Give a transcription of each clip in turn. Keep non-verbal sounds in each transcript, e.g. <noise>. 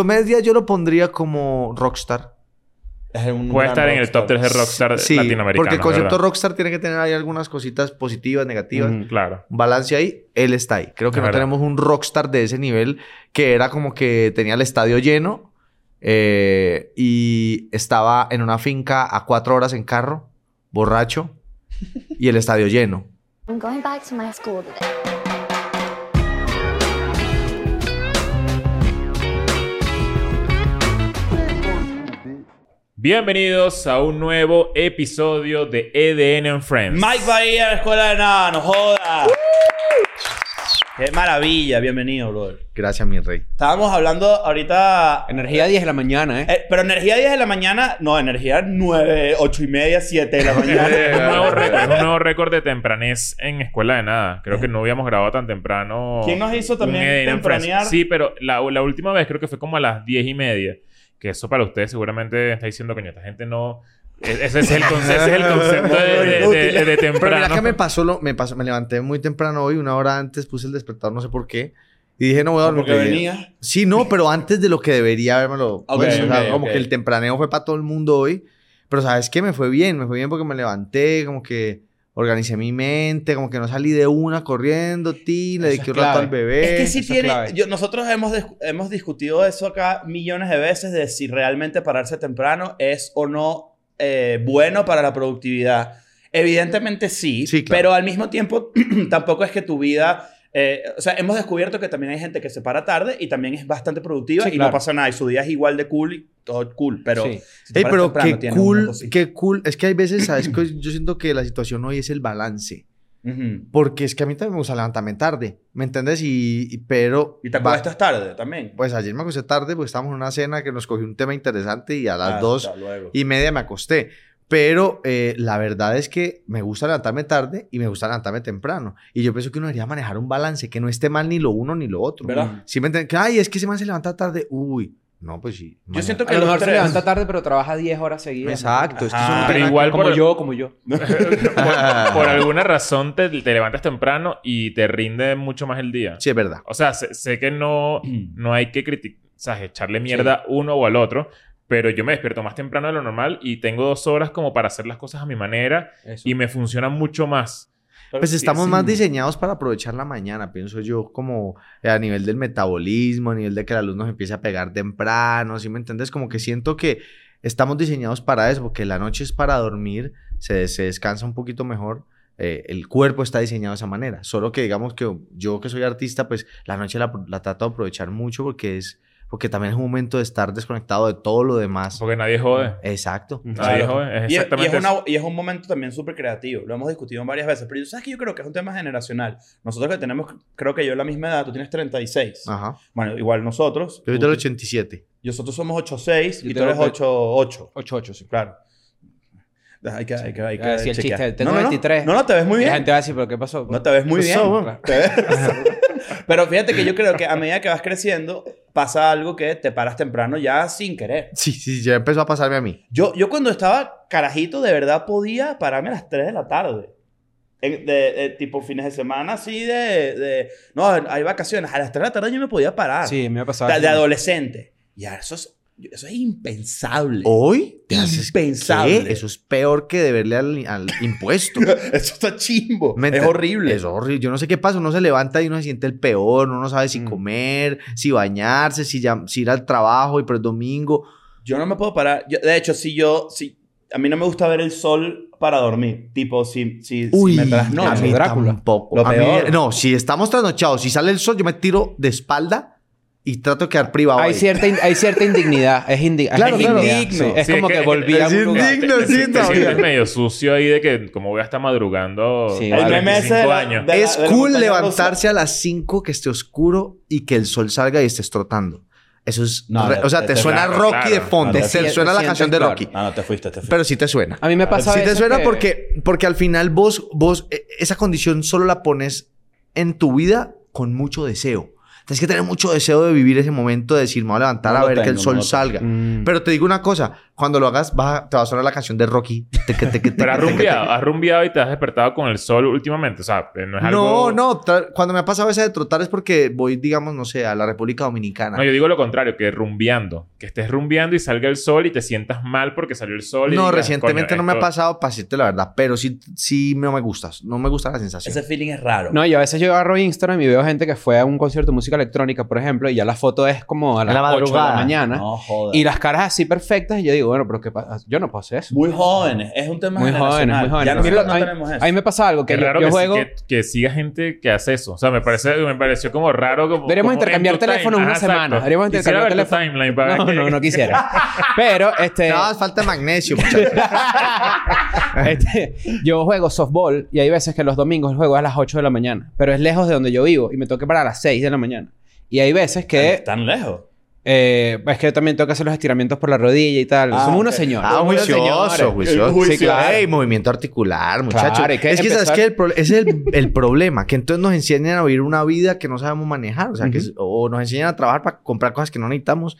Diomedes yo lo pondría como rockstar. Es un Puede estar en el top 3 de rockstar Sí, latinoamericano. porque el concepto ¿verdad? rockstar tiene que tener ahí algunas cositas positivas, negativas. Claro. Un balance ahí, él está ahí. Creo que Es no verdad. tenemos un rockstar de ese nivel que era como que tenía el estadio lleno eh, y estaba en una finca a cuatro horas en carro, borracho, y el estadio lleno. I'm going back to my school today. Bienvenidos a un nuevo episodio de EDN and Friends. Mike Bahía, la escuela de nada, no joda. Qué maravilla, bienvenido, brother. Gracias, mi rey. Estábamos hablando ahorita. Energía 10 de la mañana, ¿eh? eh, pero energía 10 de la mañana, no, energía 9, 8 y media, 7 de la <laughs> Es un nuevo mañana. récord, es un nuevo récord de tempranez en Escuela de Nada. Creo que no habíamos grabado tan temprano. ¿Quién nos hizo también Friends. tempranear? Sí, pero la, la última vez creo que fue como a las 10 y media. Que eso para ustedes seguramente está diciendo, coño, esta gente no... e- Ese es el, conce- ese es el concepto de, de, de- de Pero temprano. mira que me pasó, lo, me pasó, me levanté muy temprano hoy, una hora antes puse el despertador, no sé por qué. Y dije, no voy a dormir. Porque venía. Sí, no, pero antes de lo que debería habérmelo. Ok, puesto. O sea, ok, como que el tempraneo fue para todo el mundo hoy. Pero ¿sabes qué? Me fue bien. Me fue bien porque me levanté, como que organicé mi mente, como que no salí de una corriendo, ti, le Eso dediqué un rato al bebé. Es que sí eso tiene. yo- nosotros hemos, hemos discutido eso acá millones de veces de si realmente pararse temprano es o no eh, bueno para la productividad. Evidentemente sí, Sí, claro. pero al mismo tiempo <clears throat> tampoco es que tu vida. Eh, o sea, hemos descubierto que también hay gente que se para tarde y también es bastante productiva Sí, y no claro. pasa nada. Y su día es igual de cool y todo cool, pero. Sí. si Ey, pero temprano, qué cool, qué cool. Es que hay veces, ¿sabes? que yo siento que la situación hoy es el balance. Porque es que a mí también me gusta levantarme tarde, ¿me entiendes? Y, y- pero... Y te acuestas tarde también. Pues ayer me acosté tarde porque estábamos en una cena que nos cogió un tema interesante y a las Hasta dos luego. y media me acosté. Pero eh, la verdad es que me gusta levantarme tarde y me gusta levantarme temprano. Y yo pienso que uno debería manejar un balance, que no esté mal ni lo uno ni lo otro. ¿Verdad? Si me entienden, que, ay, es que ese man se levanta tarde. Uy, no, pues sí. Yo siento A que lo los mejor se levanta tarde, pero trabaja 10 horas seguidas. Exacto. es no Pero igual Como por- yo, como yo. por, <laughs> <laughs> por alguna razón te, te levantas temprano y te rinde mucho más el día. Sí, es verdad. O sea, sé, sé que no, <clears throat> no hay que criticar, o sea, echarle mierda uno o al otro, pero yo me despierto más temprano de lo normal y tengo dos horas como para hacer las cosas a mi manera Eso. y me funciona mucho más. Pues Sí, estamos sí. más diseñados para aprovechar la mañana, pienso yo, como a nivel del metabolismo, a nivel de que la luz nos empiece a pegar temprano, ¿sí me entiendes? Como que siento que estamos diseñados para eso, porque la noche es para dormir, se, se descansa un poquito mejor, eh, el cuerpo está diseñado de esa manera, solo que digamos que yo que soy artista, pues la noche la, la trato de aprovechar mucho porque es, porque también es un momento de estar desconectado de todo lo demás. Porque nadie jode. Exacto. Nadie Claro. jode. Es Y es, y, exactamente es una- y es un momento también súper creativo. Lo hemos discutido varias veces. Pero ¿sabes que yo creo que es un tema generacional? Nosotros que tenemos, creo que yo la misma edad, tú tienes 36. Ajá. Bueno, igual nosotros. Yo soy Tú- del 87. Nosotros somos 8'6 Yo y tú eres tengo- 8'8. 8-8, sí. Claro. Hay que, hay que, hay que Ah, sí, el chiste, tengo no, no, no. 23. No, no, te ves muy Y la bien. gente va a decir, ¿pero qué pasó? No te ves muy ¿Qué bien. pasó? Te ves- <laughs> <laughs> Pero fíjate que yo creo que a medida que vas creciendo, pasa algo que te paras temprano ya sin querer. Sí, sí, ya empezó a pasarme a mí. Yo, yo cuando estaba carajito, de verdad podía pararme a las 3 de la tarde. En- de, de tipo fines de semana, así de, de... No, hay vacaciones. A las 3 de la tarde yo me podía parar. Sí, me ha de, pasado. de adolescente. Y eso es, eso es impensable. Hoy te Impensable. ¿qué? Eso es peor que deberle al, al <laughs> impuesto. Eso está chimbo. ¿Me Es horrible. Es horrible. Yo no sé qué pasa. Uno se levanta y uno se siente el peor. Uno no sabe si Mm. comer, si bañarse, si, ya- si ir al trabajo y por el domingo. Yo no me puedo parar. Yo- de hecho, si yo... Si, a mí no me gusta ver el sol para dormir. Tipo, si, si, si Uy, me a trasnocho. mí Drácula. tampoco. Lo A mí- peor. no, si estamos trasnochados, si sale el sol, yo me tiro de espalda y trato de quedar privado. Hay ahí. cierta, in- hay cierta indignidad. Es, indi- Claro, es claro. indigno. Es Sí, como es que, que- volví a es un lugar. indigno. Te- sí, te- sientes medio sucio ahí de que como voy a estar madrugando Sí, a vale. El meme ese 25 de la- años. de- es la cool levantarse a las 5 que esté oscuro y que el sol salga y estés trotando. Eso es... No, re- no, o sea, te- te, suena claro, Rocky claro. de fondo. No, te suena la canción de Rocky. No, no, te fuiste, te fuiste. Pero sí te suena. A mí me pasa Sí te suena que- porque, porque al final vos, vos, eh, esa condición solo la pones en tu vida con mucho deseo. Tienes que tener mucho deseo de vivir ese momento de decir, me voy a levantar No a ver que el sol no salga. Mm. Pero te digo una cosa, cuando lo hagas, va- te va a sonar la canción de Rocky. Teque, teque, Pero has <laughs> teque, teque, rumbeado, has rumbeado y te has despertado con el sol últimamente. O sea, no es teque. algo... No, no. Cuando me ha pasado esa de trotar es porque voy, digamos, no sé, a la República Dominicana. No, yo digo lo contrario, que rumbeando. Que estés rumbeando y salga el sol y te sientas mal porque salió el sol. y No, digas, recientemente "Coño, no me ha pasado, para decirte la verdad, pero sí, sí no me gusta. No me gusta la sensación. Ese feeling es raro. No, yo a veces yo agarro Instagram y veo gente que fue a un concierto de música electrónica, por ejemplo, y ya la foto es como a las la 8 de la mañana. No, joda. Y las caras así perfectas, y yo digo, bueno, pero ¿qué pasa? Yo no puedo hacer eso. Muy jóvenes. Es un tema Muy jóvenes, muy jóvenes. Ya Mira, no a mí- tenemos eso. A mí me pasa algo, que Qué yo, raro yo que, juego... que, que siga gente que hace eso. O sea, me, parece, me pareció como raro. Como, Deberíamos como intercambiar en teléfono time. una Ajá, semana. exacto. Deberíamos intercambiar teléfono. timeline para No, ver no, no quisiera. <laughs> Pero, este... No, falta magnesio, muchachos. <laughs> Este, yo juego softball y hay veces que los domingos juego a las 8 de la mañana, pero es lejos de donde yo vivo y me toca para las 6 de la mañana. Y hay veces que Están lejos. Eh, es que yo también tengo que hacer los estiramientos por la rodilla y tal. Ah, Somos unos señores. Ah, juicioso, juicioso. Sí, claro. Ey, movimiento articular, muchachos. Claro, hay que es que, ¿sabes empezar-? El pro- es el, el problema. Que entonces nos enseñan a vivir una vida que no sabemos manejar. O sea, que es- o nos enseñan a trabajar para comprar cosas que no necesitamos.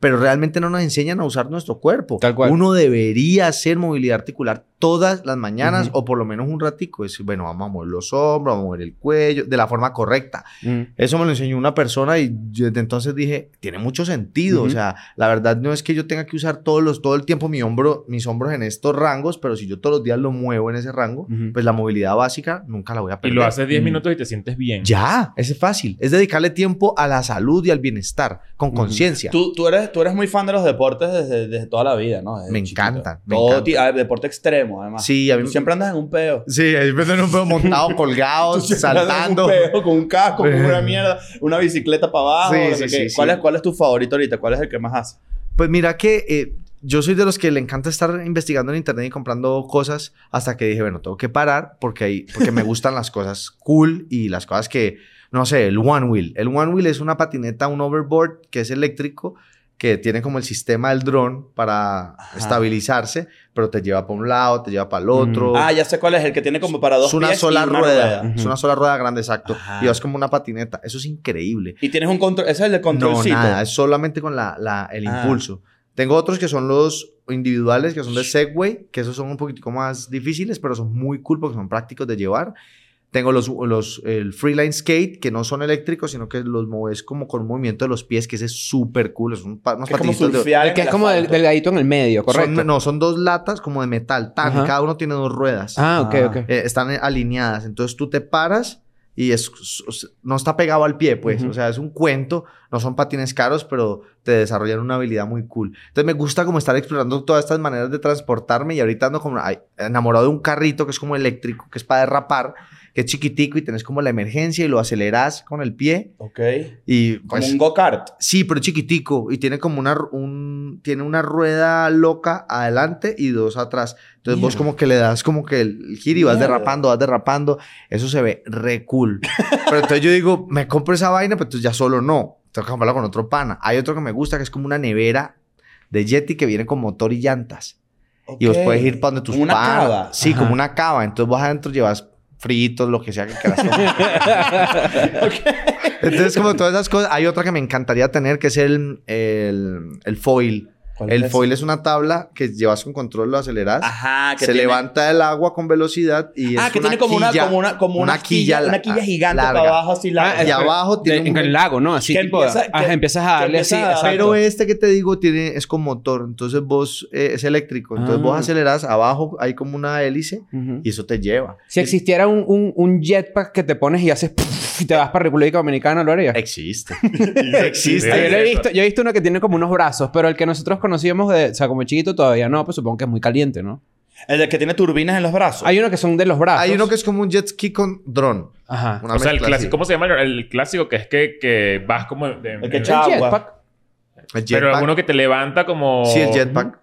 Pero realmente no nos enseñan a usar nuestro cuerpo. Tal cual. Uno debería hacer movilidad articular todas las mañanas Ujú. o por lo menos un ratico. Es, bueno, vamos a mover los hombros, vamos a mover el cuello de la forma correcta. Mm. Eso me lo enseñó una persona y yo desde entonces dije, tiene mucho sentido. Ujú. O sea, la verdad no es que yo tenga que usar todos los, todo el tiempo mi hombro, mis hombros en estos rangos, pero si yo todos los días lo muevo en ese rango, pues la movilidad básica nunca la voy a Y perder. lo haces 10 Mm. minutos y te sientes bien. Ya, ese es fácil. Es dedicarle tiempo a la salud y al bienestar, con conciencia. Tú, tú, eres, tú eres muy fan de los deportes desde, desde toda la vida, ¿no? Desde Me chiquito. encantan, me Todo encantan. ti- ah, deporte extremo, además. Sí, a mí Tú siempre andas en un peo. Sí, ahí me en un pedo <laughs> montado, colgado, siempre andas en saltando. un peo, con un casco, con una mierda, una bicicleta para abajo. Sí, no sé sí, qué. sí, ¿Cuál. Es, ¿Cuál es tu favorito ahorita? ¿Cuál es el que más haces? Pues mira que eh, yo soy de los que le encanta estar investigando en internet y comprando cosas hasta que dije, bueno, tengo que parar porque, hay, porque me gustan las cosas cool y las cosas que, no sé, el One Wheel. El One Wheel es una patineta, un overboard que es eléctrico, que tiene como el sistema del dron para Ajá. estabilizarse, pero te lleva para un lado, te lleva para el otro. Ah, ya sé cuál es. El que tiene como para dos es una pies y sola una rueda. Ujú. Es una sola rueda grande, exacto. Ajá. Y vas como una patineta. Eso es increíble. Y tienes un control. Ese es el de No, controlcito. nada, es solamente con la, la- el Ah. impulso. Tengo otros que son los individuales, que son de Segway, que esos son un poquitico más difíciles, pero son muy cool porque son prácticos de llevar. Tengo los, los el Freeline Skate, que no son eléctricos, sino que los mueves como con un movimiento de los pies, que ese es súper cool. Es un, unos Que es como de- que es como del, delgadito en el medio, correcto. son, no, son dos latas como de metal, tan, y Ajá. cada uno tiene dos ruedas. Ah, ok, Ah. ok. Eh, están alineadas. Entonces tú te paras y es, es- no está pegado al pie, pues. Ujú. O sea, es un cuento. No son patines caros, pero te desarrollan una habilidad muy cool. Entonces me gusta como estar explorando todas estas maneras de transportarme y ahorita ando como ay, enamorado de un carrito que es como eléctrico, que es para derrapar, que es chiquitico y tenés como la emergencia y lo aceleras con el pie Ok. y Como pues... un go-kart. Sí, pero chiquitico y tiene como una, un, tiene una rueda loca adelante y dos atrás. Entonces vos Mierda. como que le das como que el giro y vas Mierda. derrapando, vas derrapando. Eso se ve re cool. <laughs> pero entonces yo digo, me compro esa vaina, pero entonces ya solo no. Tengo que comprarla con otro pana. Hay otro que me gusta que es como una nevera de Yeti que viene con motor y llantas. Y vos puedes ir para donde tus Como una panas. cava. Sí, Ajá. como una cava. Entonces vos adentro llevas fritos, lo que sea que quieras tomar. <laughs> Entonces, como todas esas cosas, hay otra que me encantaría tener, que es el, el, el foil. ¿Cuál El es? foil es una tabla que llevas con control, lo aceleras. Ajá, que se tiene- levanta el agua con velocidad y Ah, es que tiene como una, quilla- como una, como una, una quilla quilla, una la- quilla gigante larga. para abajo así larga. Ah, y abajo tiene De- en un- el lago, ¿no? Así Que tipo... empieza- ajá, que- empiezas a darle así, a-. Pero este que te digo tiene, es con motor, entonces vos eh, es eléctrico. Entonces Ah. vos aceleras, abajo hay como una hélice Ujú. y eso te lleva. Si existiera un, un, un jetpack que te pones y haces... <laughs> y te vas para República Dominicana, ¿lo harías? Existe. <laughs> Existe. Ah, yo, he visto, yo he visto uno que tiene como unos brazos, pero el que nosotros conocíamos de, o sea, como chiquito todavía no, pues supongo que es muy caliente, ¿no? El de que tiene turbinas en los brazos. Hay uno que son de los brazos. Hay uno que es como un jet ski con dron. Ajá. Una O sea, el clásico. ¿cómo se llama? El, clásico que es que, que vas como... de- El que echa El agua. jetpack. El pero jetpack. uno que te levanta como... Sí, el jetpack.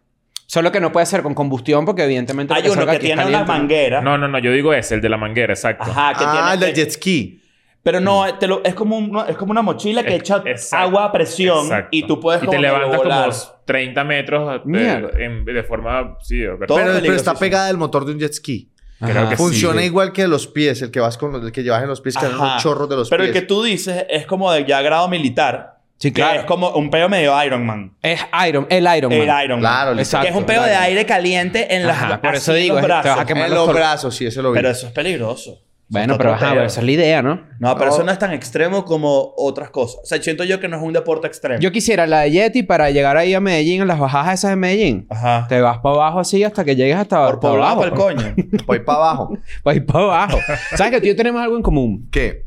Solo que no puede ser con combustión porque evidentemente... Hay uno que aquí es tiene una manguera. No, no, no. Yo digo ese, el de la manguera, exacto. Ajá, que Ah, el del jet ski. Pero no, te lo- es, como un- es como una mochila que Es- echa exacto, agua a presión Exacto. y tú puedes Y como te levantas volar. como 30 metros de, en- de forma... Sí, Todo Pero, pero está pegada al motor de un jet ski. Creo que sí. Funciona igual que los pies, el que vas con los, el que llevas en los pies, que unos chorros de los Pero el pies. que tú dices es como de ya grado militar. Sí, claro. es como un peo medio Iron Man. Es Iron, el Iron Man. El Iron Man. Claro, Exacto. Que es un peo de aire caliente en las Ajá, por eso digo, los te vas a brazos. quemar En los los brazos, sí, eso lo vi. Pero eso es peligroso. Bueno, pero ajá, peo. esa es la idea, ¿no? No, pero No. eso no es tan extremo como otras cosas. O sea, siento yo que no es un deporte extremo. Yo quisiera la de Yeti para llegar ahí a Medellín, en las bajadas esas de Medellín. Ajá. Te vas para abajo así hasta que llegues hasta, Por hasta poblado abajo. para el coño. <laughs> Voy para abajo. Ir para abajo. ¿Sabes que tú y yo tenemos algo en común? ¿Qué?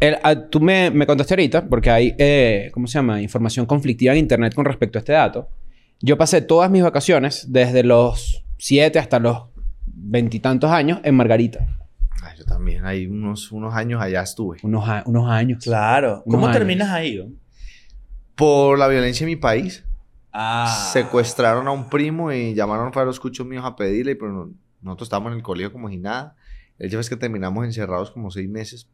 El- ah, tú me, me contaste ahorita, porque hay, eh, ¿cómo se llama? Información conflictiva en Internet con respecto a este dato. Yo pasé todas mis vacaciones, desde los 7 hasta los veintitantos años, en Margarita. Ay, yo también. Ahí unos, unos años allá estuve. Unos, a- unos años. Claro. ¿Cómo Unos años. terminas ahí? no? Por la violencia en mi país. Ah. Secuestraron a un primo y llamaron a los cuchos míos a pedirle, pero no- nosotros estábamos en el colegio como si nada. El hecho es que terminamos encerrados como seis meses.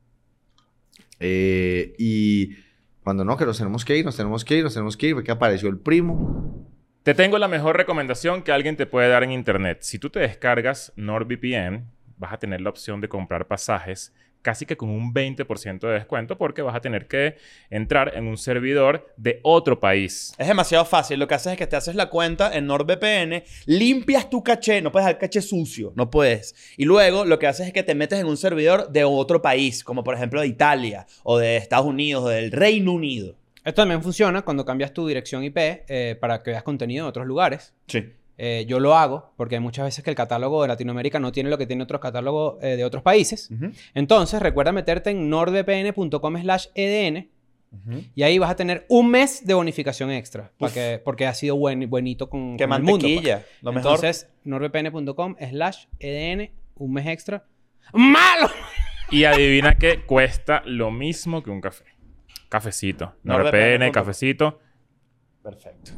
Eh, y cuando no, que nos tenemos que ir, nos tenemos que ir, nos tenemos que ir, fue que apareció el primo. Te tengo la mejor recomendación que alguien te puede dar en internet. Si tú te descargas NordVPN, vas a tener la opción de comprar pasajes casi que con un 20% de descuento porque vas a tener que entrar en un servidor de otro país. Es demasiado fácil. Lo que haces es que te haces la cuenta en NordVPN, limpias tu caché, no puedes dejar caché sucio, no puedes. Y luego lo que haces es que te metes en un servidor de otro país, como por ejemplo de Italia, o de Estados Unidos, o del Reino Unido. Esto también funciona cuando cambias tu dirección IP eh, para que veas contenido en otros lugares. Sí. Eh, yo lo hago porque hay muchas veces que el catálogo de Latinoamérica no tiene lo que tiene otros catálogos eh, de otros países. Entonces, recuerda meterte en nordvpn.com slash edn y ahí vas a tener un mes de bonificación extra. que- porque ha sido buen, buenito con, Qué con el mundo. pues. Lo mejor. Entonces, nordvpn.com slash edn, un mes extra. ¡Malo! Y adivina que cuesta lo mismo que un café. Cafecito. NordVPN. cafecito. Perfecto.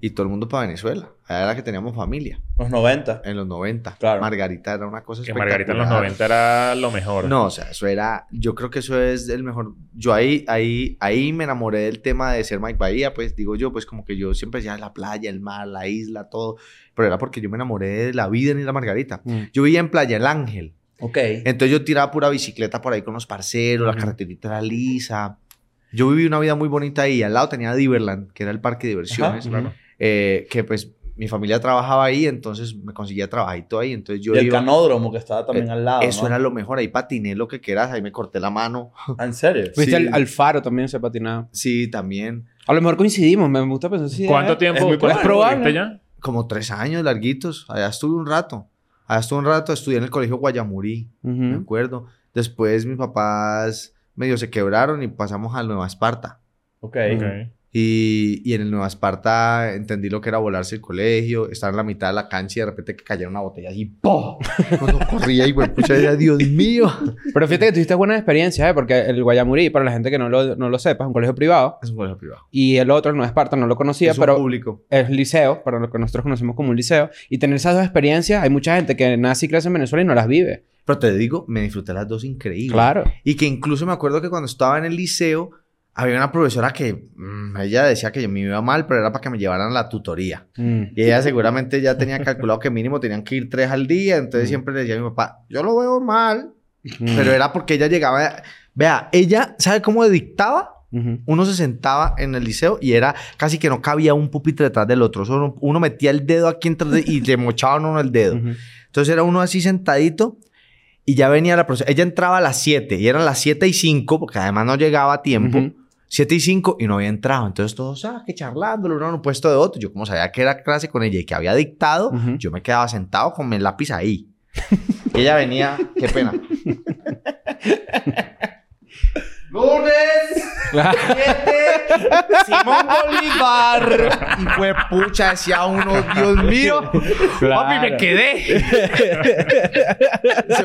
Y todo el mundo para Venezuela. Allá era que teníamos familia. Los 90. En los 90. Claro. Margarita era una cosa Que Margarita en los espectacular. 90 era lo mejor. No, o sea, eso era, yo creo que eso es el mejor. Yo ahí, ahí, ahí me enamoré del tema de ser Mike Bahía, pues digo yo, pues como que yo siempre decía la playa, el mar, la isla, todo, pero era porque yo me enamoré de la vida en Isla Margarita. Mm. Yo vivía en Playa El Ángel, Ok. entonces yo tiraba pura bicicleta por ahí con los parceros, la carreterita era lisa. Yo viví una vida muy bonita ahí, al lado tenía Diverland, que era el parque de diversiones, Claro. eh, que pues mi familia trabajaba ahí, entonces me conseguía trabajito ahí, entonces yo y el iba... canódromo que estaba también Eh, al lado. Eso ¿no? era lo mejor, ahí patiné lo que quieras, ahí me corté la mano. Ah, ¿En serio? Viste Sí. al, al faro también se patinaba. Sí, también. A lo mejor coincidimos, me gusta pensar así. ¿Cuánto ¿eh? tiempo? es muy ¿Cuánto probable. estuviste ya? Como tres años larguitos. Allá estuve un rato. Allá estuve un rato, estudié en el colegio Guayamurí, me acuerdo. Después mis papás medio se quebraron y pasamos a Nueva Esparta. Ok. Ok. Y, y en el Nueva Esparta entendí lo que era volarse el colegio, estar en la mitad de la cancha y de repente que cayera una botella así, ¡pum! Cuando corría y, pucha, decía, Dios mío. Pero fíjate que tuviste buenas experiencias, ¿eh? Porque el Guayamurí, para la gente que no lo, no lo sepa, es un colegio privado. Es un colegio privado. Y el otro, el no Esparta, no lo conocía, es un pero público. es liceo, para lo que nosotros conocemos como un liceo. Y tener esas dos experiencias, hay mucha gente que nace y crece en Venezuela y no las vive. Pero te digo, me disfruté las dos increíbles. Claro. Y que incluso me acuerdo que cuando estaba en el liceo, había una profesora que mm, ella decía que yo me iba mal, pero era para que me llevaran a la tutoría. Mm. Y ella seguramente ya tenía calculado que mínimo tenían que ir tres al día. Entonces Mm. siempre le decía a mi papá, yo lo veo mal. Mm. Pero era porque ella llegaba. Vea, ella, ¿sabe cómo dictaba? Uno se sentaba en el liceo y era casi que no cabía un pupitre detrás del otro. Solo uno metía el dedo aquí entre de- y le mochaban uno el dedo. Ujú. Entonces era uno así sentadito y ya venía la profesora. Ella entraba a las 7 y eran las 7 y 5 porque además no llegaba a tiempo. Ujú. 7 y 5 y no había entrado. Entonces todos, ah, que charlando, uno en un puesto de otro. Yo como sabía que era clase con ella y que había dictado, yo me quedaba sentado con el lápiz ahí. y ella venía, qué pena. <laughs> Lunes, Claro. 7, <laughs> Simón Bolívar. Y fue pucha, decía uno, Dios mío. Papi, me quedé.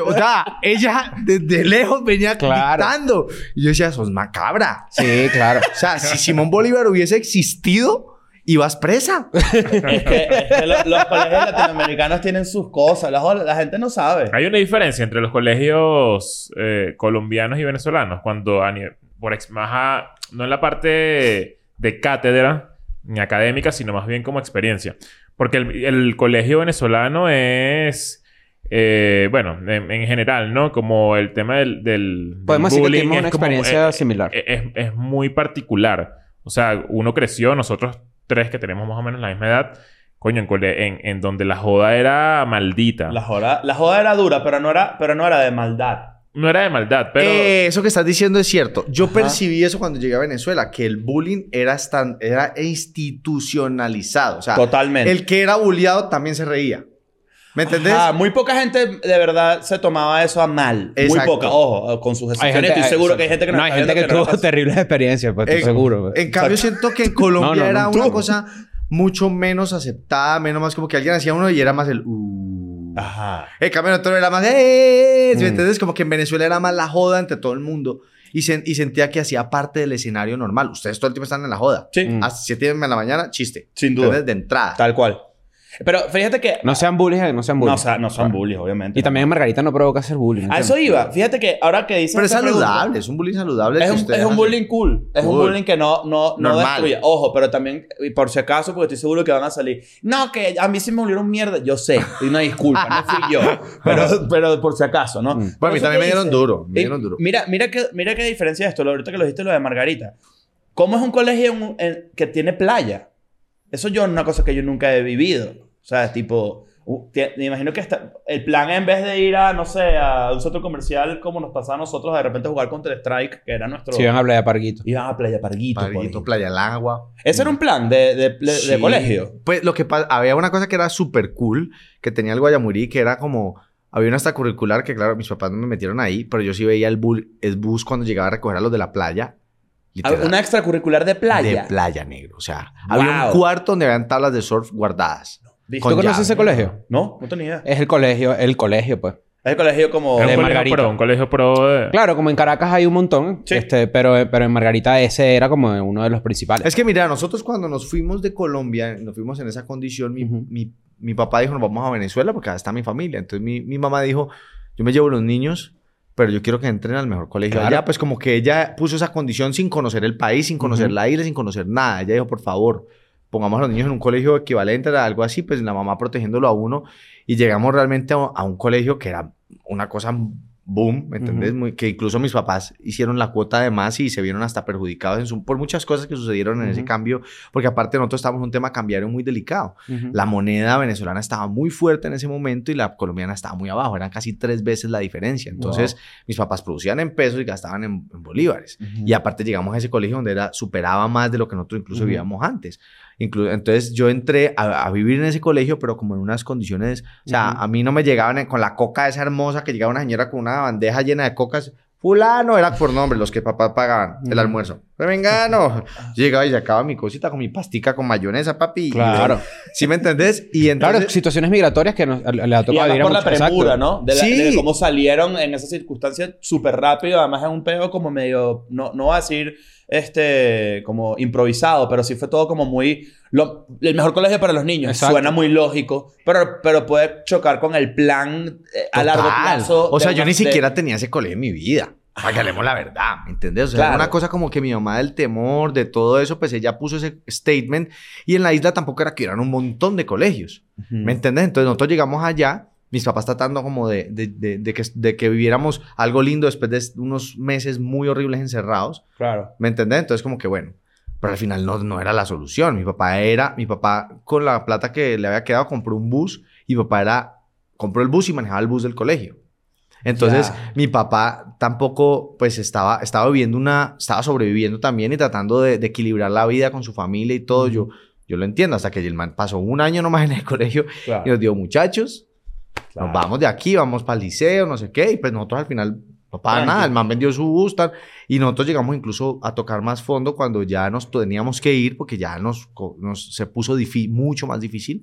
<laughs> o sea, ella desde lejos venía Claro. Y yo decía, sos macabra. Sí, claro. O sea, si Simón Bolívar hubiese existido, ibas presa. <laughs> Es que, es que lo- los colegios latinoamericanos tienen sus cosas. La, la gente no sabe. Hay una diferencia entre los colegios eh, colombianos y venezolanos cuando a nivel- por ex- más a- no en la parte de cátedra ni académica, sino más bien como experiencia. Porque el, el colegio venezolano es eh, bueno, en, en general, ¿no? Como el tema del, del, del Podemos decir que bullying tuvimos una es como, experiencia eh, similar. eh, Es, es muy particular. O sea, uno creció, nosotros tres que tenemos más o menos la misma edad, coño, en, en donde la joda era maldita. La joda, la joda era dura, pero no era, pero no era de maldad. No era de maldad, pero... Eh, eso que estás diciendo es cierto. Yo Ajá. percibí eso cuando llegué a Venezuela, que el bullying era, estan- era institucionalizado. O sea, Totalmente. el que era bulliado también se reía. ¿Me entendés? Ajá, muy poca gente de verdad se tomaba eso a mal. Muy Exacto. poca. Ojo, con sus Hay excepciones. gente, Estoy seguro que hay gente que no, hay gente que, no la tuvo pasa. terribles experiencias, pues, estoy En- seguro. pues. En cambio, siento que en Colombia <laughs> No, no, no, era una cosa mucho menos aceptada, menos más como que alguien hacía uno y era más el... Uh. Ajá. En cambio, en otro era más... ¡Eh! ¿Sí ¿Me Mm. entiendes? Como que en Venezuela era más la joda entre todo el mundo. Y, sen- y sentía que hacía parte del escenario normal. Ustedes todo el tiempo están en la joda. Sí, Mm. A 7 de la mañana, chiste. sin duda. ¿Entendés? De entrada. Tal cual. Pero fíjate que... No sean bullies, eh, no sean No, bullies. o sea, no son bullies, obviamente. Y también Margarita no provoca ser bullying. A eso iba. Fíjate que ahora que dices... Pero es esta pregunta, saludable. Es un bullying saludable. Es que un, es un bullying cool. Es un bullying que no, no, no Normal. destruye. Ojo, pero también, y por si acaso, porque estoy seguro que van a salir. No, que a mí sí me volvieron mierda. Yo sé. Y una disculpa. no fui yo. <laughs> Pero, pero por si acaso, ¿no? Bueno, a mí también que me dieron duro. Me dieron duro. Mira, mira, qué, mira qué diferencia esto. Lo- Ahorita que lo dijiste, lo de Margarita. ¿Cómo es un colegio en- en- que tiene playa? Eso yo es una cosa que yo nunca he vivido. O sea, es tipo... Me imagino que está, el plan en vez de ir a, no sé, a un centro comercial como nos pasaba a nosotros, de repente jugar contra Strike, que era nuestro... Si van a de Parguito. Iban a Playa Parguito. Parguito. Playa al Agua. Ese era un plan de, de, de- de Sí. colegio. Pues lo que había una cosa que era súper cool, que tenía el Guayamurí, que era como, había una extracurricular que claro, mis papás no me metieron ahí, pero yo sí veía el, bul- el bus cuando llegaba a recoger a los de la playa. Literal, Una extracurricular de playa. De playa, negro. O sea, había Wow. un cuarto donde habían tablas de surf guardadas. ¿Viste? Con ¿Tú conoces llave. ese colegio? No, no tenía idea. Es el colegio, el colegio, pues. Es el colegio como... De un colegio Margarita. pro, un colegio pro de... Claro, como en Caracas hay un montón, Sí. este, pero, pero en Margarita ese era como uno de los principales. Es que mira, nosotros cuando nos fuimos de Colombia, nos fuimos en esa condición, mi, Ujú. mi- mi papá dijo, nos vamos a Venezuela porque allá está mi familia. Entonces mi, mi mamá dijo, yo me llevo los niños, pero yo quiero que entren al mejor colegio Claro. allá. Pues como que ella puso esa condición sin conocer el país, sin conocer Ujú. la isla, sin conocer nada. Ella dijo, por favor, pongamos a los niños en un colegio equivalente a algo así, pues la mamá protegiéndolo a uno. Y llegamos realmente a, a un colegio que era una cosa boom, ¿me entendés? Muy- que incluso mis papás hicieron la cuota de más y se vieron hasta perjudicados en su- por muchas cosas que sucedieron en ese cambio, porque aparte nosotros estábamos en un tema cambiario muy delicado. La moneda venezolana estaba muy fuerte en ese momento y la colombiana estaba muy abajo, eran casi tres veces la diferencia. Entonces mis papás producían en pesos y gastaban en, en bolívares. Y aparte llegamos a ese colegio donde era, superaba más de lo que nosotros incluso vivíamos antes. Inclu- entonces yo entré a, a vivir en ese colegio, pero como en unas condiciones, o sea, Ujú. a mí no me llegaban en- con la coca esa hermosa que llegaba una señora con una bandeja llena de cocas. Fulano era por nombre, los que papá pagaban el almuerzo. Remengano. <laughs> Yo llegaba y sacaba mi cosita con mi pastica con mayonesa, papi. Claro. ¿Sí me entendés? Y entonces... Claro, situaciones migratorias que nos, le ha tocado por la premura, ¿no? De, la- Sí. de cómo salieron en esas circunstancias súper rápido. Además, es un pedo como medio... No, no voy a decir este... Como improvisado, pero sí fue todo como muy... lo- el mejor colegio para los niños. Exacto. Suena muy lógico, pero, pero puede chocar con el plan eh, a largo plazo. O sea, yo ni de- siquiera tenía ese colegio en mi vida. Para que hablemos la verdad, ¿me entiendes? O sea, Claro. era una cosa como que mi mamá del temor, de todo eso, pues ella puso ese statement. Y en la isla tampoco era que hubieran un montón de colegios. Ujú. ¿Me entiendes? Entonces nosotros llegamos allá, mis papás tratando como de, de, de- de que, de que viviéramos algo lindo después de unos meses muy horribles encerrados. Claro. ¿Me entendés? Entonces como que bueno. Pero al final no, no era la solución. Mi papá era, mi papá con la plata que le había quedado compró un bus y mi papá era, compró el bus y manejaba el bus del colegio. Entonces mi papá tampoco pues estaba, estaba viviendo una, estaba sobreviviendo también y tratando de, de equilibrar la vida con su familia y todo. Yo, yo lo entiendo hasta que el man pasó un año nomás en el colegio Claro. y nos dio muchachos, Claro. nos vamos de aquí, vamos para el liceo, no sé qué, y pues nosotros al final no nada, el man vendió su bus tal, y nosotros llegamos incluso a tocar más fondo cuando ya nos teníamos que ir porque ya nos, nos se puso mucho más difícil.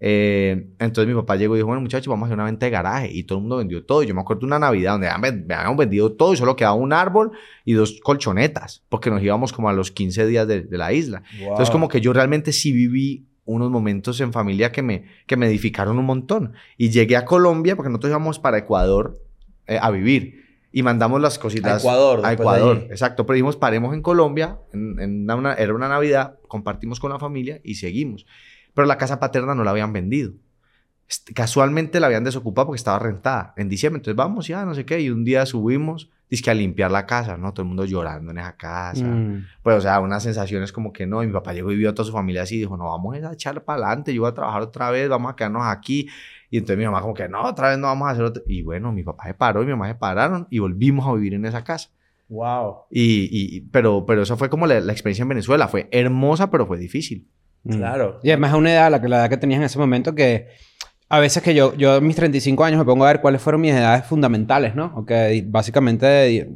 Eh, entonces mi papá llegó y dijo, bueno muchachos, vamos a hacer una venta de garaje y todo el mundo vendió todo. Yo me acuerdo de una Navidad donde me habíamos vendido todo y solo quedaba un árbol y dos colchonetas porque nos íbamos como a los 15 días de, de la isla. Entonces, como que yo realmente sí viví unos momentos en familia que me, que me edificaron un montón. Y llegué a Colombia, porque nosotros íbamos para Ecuador eh, a vivir. Y mandamos las cositas A Ecuador, A Ecuador, exacto. Pero dijimos, paremos en Colombia. En, en una- era una Navidad, compartimos con la familia y seguimos. Pero la casa paterna no la habían vendido. Est- Casualmente la habían desocupado porque estaba rentada en diciembre. Entonces vamos ya, no sé qué. Y un día subimos, que a limpiar la casa, ¿no? Todo el mundo llorando en esa casa. Mm. Pues, o sea, unas sensaciones como que no. Y mi papá llegó y vio a toda su familia así y dijo, no, vamos a echar para adelante. Yo voy a trabajar otra vez, vamos a quedarnos aquí. Y entonces mi mamá como que, no, otra vez no vamos a hacer otra. Y bueno, mi papá se paró y mi mamá se pararon y volvimos a vivir en esa casa. Wow. Y, y- pero, pero eso fue como la, la experiencia en Venezuela. Fue hermosa, pero fue difícil. Mm. Claro. Y además a una edad, la, que- la edad que tenías en ese momento, que a veces que yo, yo a mis 35 años me pongo a ver cuáles fueron mis edades fundamentales, ¿no? O que básicamente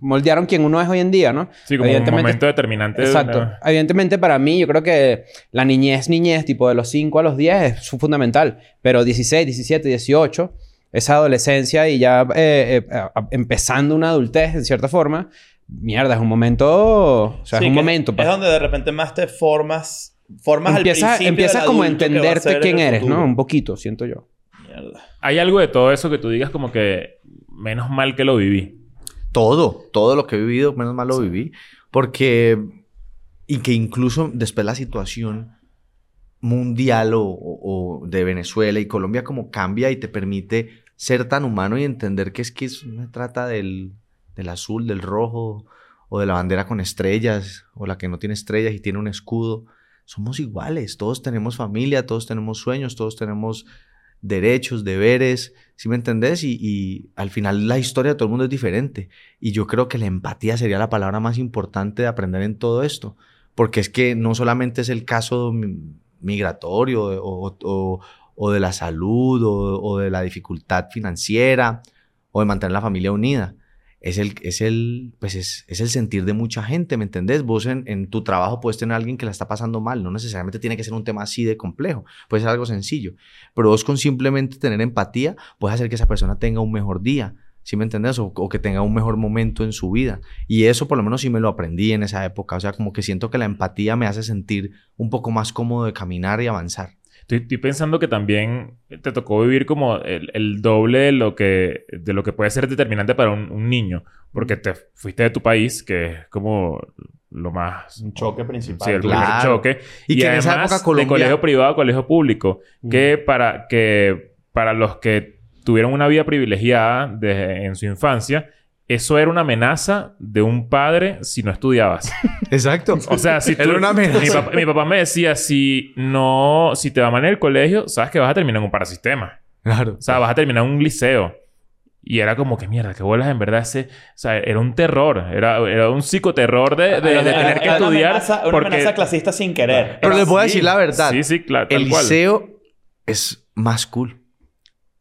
moldearon quien uno es hoy en día, ¿no? Sí, como un momento determinante. de Exacto. una- Evidentemente para mí yo creo que la niñez, niñez, tipo de los 5 a los 10 es fundamental. Pero 16, 17, 18, esa adolescencia y ya eh, eh, a- empezando una adultez en cierta forma, mierda, es un momento... O sea, Sí, es un momento. pues. Es donde de repente más te formas. Formas al Empiezas, principio empiezas del como a entenderte quién eres, futuro. ¿no? Un poquito, siento yo. Mierda. Hay algo de todo eso que tú digas como que menos mal que lo viví. Todo, todo lo que he vivido, menos mal lo viví. Porque, y que incluso después la situación mundial o, o- o de Venezuela y Colombia como cambia y te permite ser tan humano y entender que es que eso no se trata del, del azul, del rojo o de la bandera con estrellas o la que no tiene estrellas y tiene un escudo. Somos iguales, todos tenemos familia, todos tenemos sueños, todos tenemos derechos, deberes, ¿sí me entendés? Y, al final la historia de todo el mundo es diferente. Y yo creo que la empatía sería la palabra más importante de aprender en todo esto. Porque es que no solamente es el caso mi- migratorio o, de la salud o de la dificultad financiera o de mantener la familia unida. Es el, es el, pues es, es el sentir de mucha gente, ¿me entendés? Vos en, en tu trabajo puedes tener a alguien que la está pasando mal, no necesariamente tiene que ser un tema así de complejo, puede ser algo sencillo, pero vos con simplemente tener empatía puedes hacer que esa persona tenga un mejor día, ¿sí me entendés? O, o que tenga un mejor momento en su vida. Y eso por lo menos sí me lo aprendí en esa época, o sea, como que siento que la empatía me hace sentir un poco más cómodo de caminar y avanzar. Estoy, estoy pensando que también te tocó vivir como el, el doble de lo, que, de lo que puede ser determinante para un, un niño. Porque te fuiste de tu país, que es como lo más... Un choque principal. Sí, el Claro. primer choque. Y que en esa además, época Colombia- de colegio privado a colegio público. Que para, que para los que tuvieron una vida privilegiada de- en su infancia, eso era una amenaza de un padre si no estudiabas. <laughs> Exacto. O sea, si tú- Era una amenaza. Mi, papá, mi papá me decía, si no... Si te va mal en el colegio, sabes que vas a terminar en un parasistema. Claro. O sea, vas a terminar en un liceo. Y era como que mierda, que bolas en verdad ese... O sea, era un terror. Era, era un psicoterror de, de- de tener que Una estudiar. amenaza- Una porque... amenaza clasista sin querer. Pero les voy a decir la verdad. Sí, sí, claro. El cual. liceo es más cool.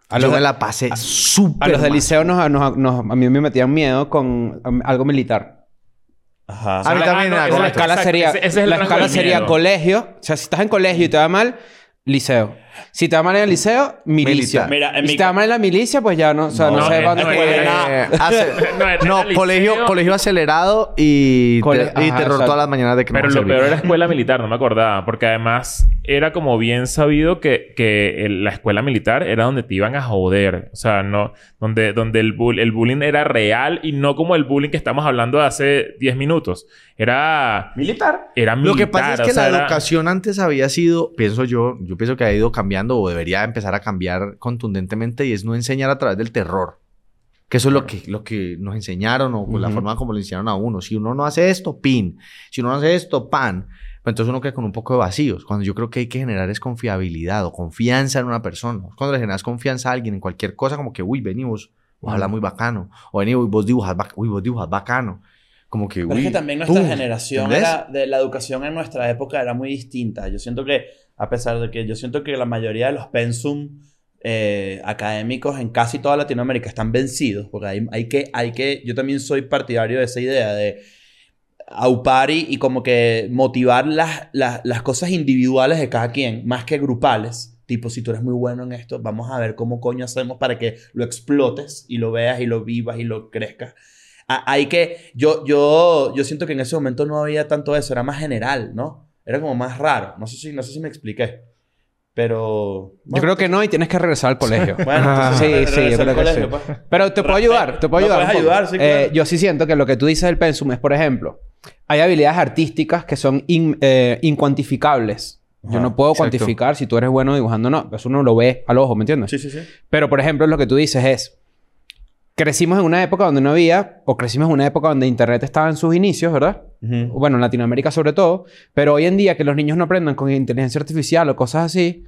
A Yo los me de- la pasé súper A los del liceo nos, nos- nos- a mí me metían miedo con um, algo militar. Ajá. A mí Ah, también no, era esa la escala sería, Ese- ese es la escala sería miedo. colegio. O sea, si estás en colegio y te va mal, liceo. Si te va mal en el liceo, milicia. Mira, en y si mi te va mal en la milicia, pues ya no, o sea, no, No, sé dónde <laughs> no, hace- No, era- no, era colegio, colegio acelerado y, Cole- te- y ajá, terror exacto. todas las mañanas de que no Pero lo servir. peor era escuela militar, no me acordaba. Porque además era como bien sabido que, que el- la escuela militar era donde te iban a joder. O sea, no... Donde, donde el, bull- el bullying era real y no como el bullying que estamos hablando de hace 10 minutos. Era... Militar. Era militar. Lo que pasa es o que sea, la era- educación antes había sido, pienso yo, yo pienso que ha ido cambiando o debería empezar a cambiar contundentemente y es no enseñar a través del terror. Que eso es lo que, lo que nos enseñaron o con la Ujú. forma como le enseñaron a uno. Si uno no hace esto, pin. Si uno no hace esto, pan. Pues entonces uno queda con un poco de vacíos. Cuando yo creo que hay que generar es confiabilidad o confianza en una persona. Cuando le generas confianza a alguien en cualquier cosa, como que, uy, venimos, vos hablas muy bacano. O vení, uy, vos dibujas, uy, vos dibujas bacano. Como que, Pero uy, es que también nuestra pum, generación era, de la educación en nuestra época era muy distinta. Yo siento que, a pesar de que yo siento que la mayoría de los pensum eh, académicos en casi toda Latinoamérica están vencidos, porque hay, que, hay que, yo también soy partidario de esa idea de aupar y, y como que motivar las, las, las cosas individuales de cada quien, más que grupales. Tipo, si tú eres muy bueno en esto, vamos a ver cómo coño hacemos para que lo explotes y lo veas y lo vivas y lo crezcas. Hay que, yo, yo, yo siento que en ese momento no había tanto eso, era más general, ¿no? Era como más raro. No sé si, no sé si me expliqué. Pero... Yo creo que no y tienes que regresar al colegio. <laughs> Bueno, entonces, Sí, sí, yo creo que colegio, sí. pues. Pero te puedo ayudar, te puedo No, ayudar. puedes ayudar, sí, Eh, claro. yo sí siento que lo que tú dices del pensum es, por ejemplo, hay habilidades artísticas que son in- eh, incuantificables. Yo Ajá, no puedo exacto. cuantificar si tú eres bueno dibujando o no. Eso uno lo ve al ojo, ¿me entiendes? Sí, sí, sí. Pero, por ejemplo, lo que tú dices es... Crecimos en una época donde no había... O crecimos en una época donde Internet estaba en sus inicios, ¿verdad? Bueno, en Latinoamérica sobre todo. Pero hoy en día que los niños no aprendan con inteligencia artificial o cosas así...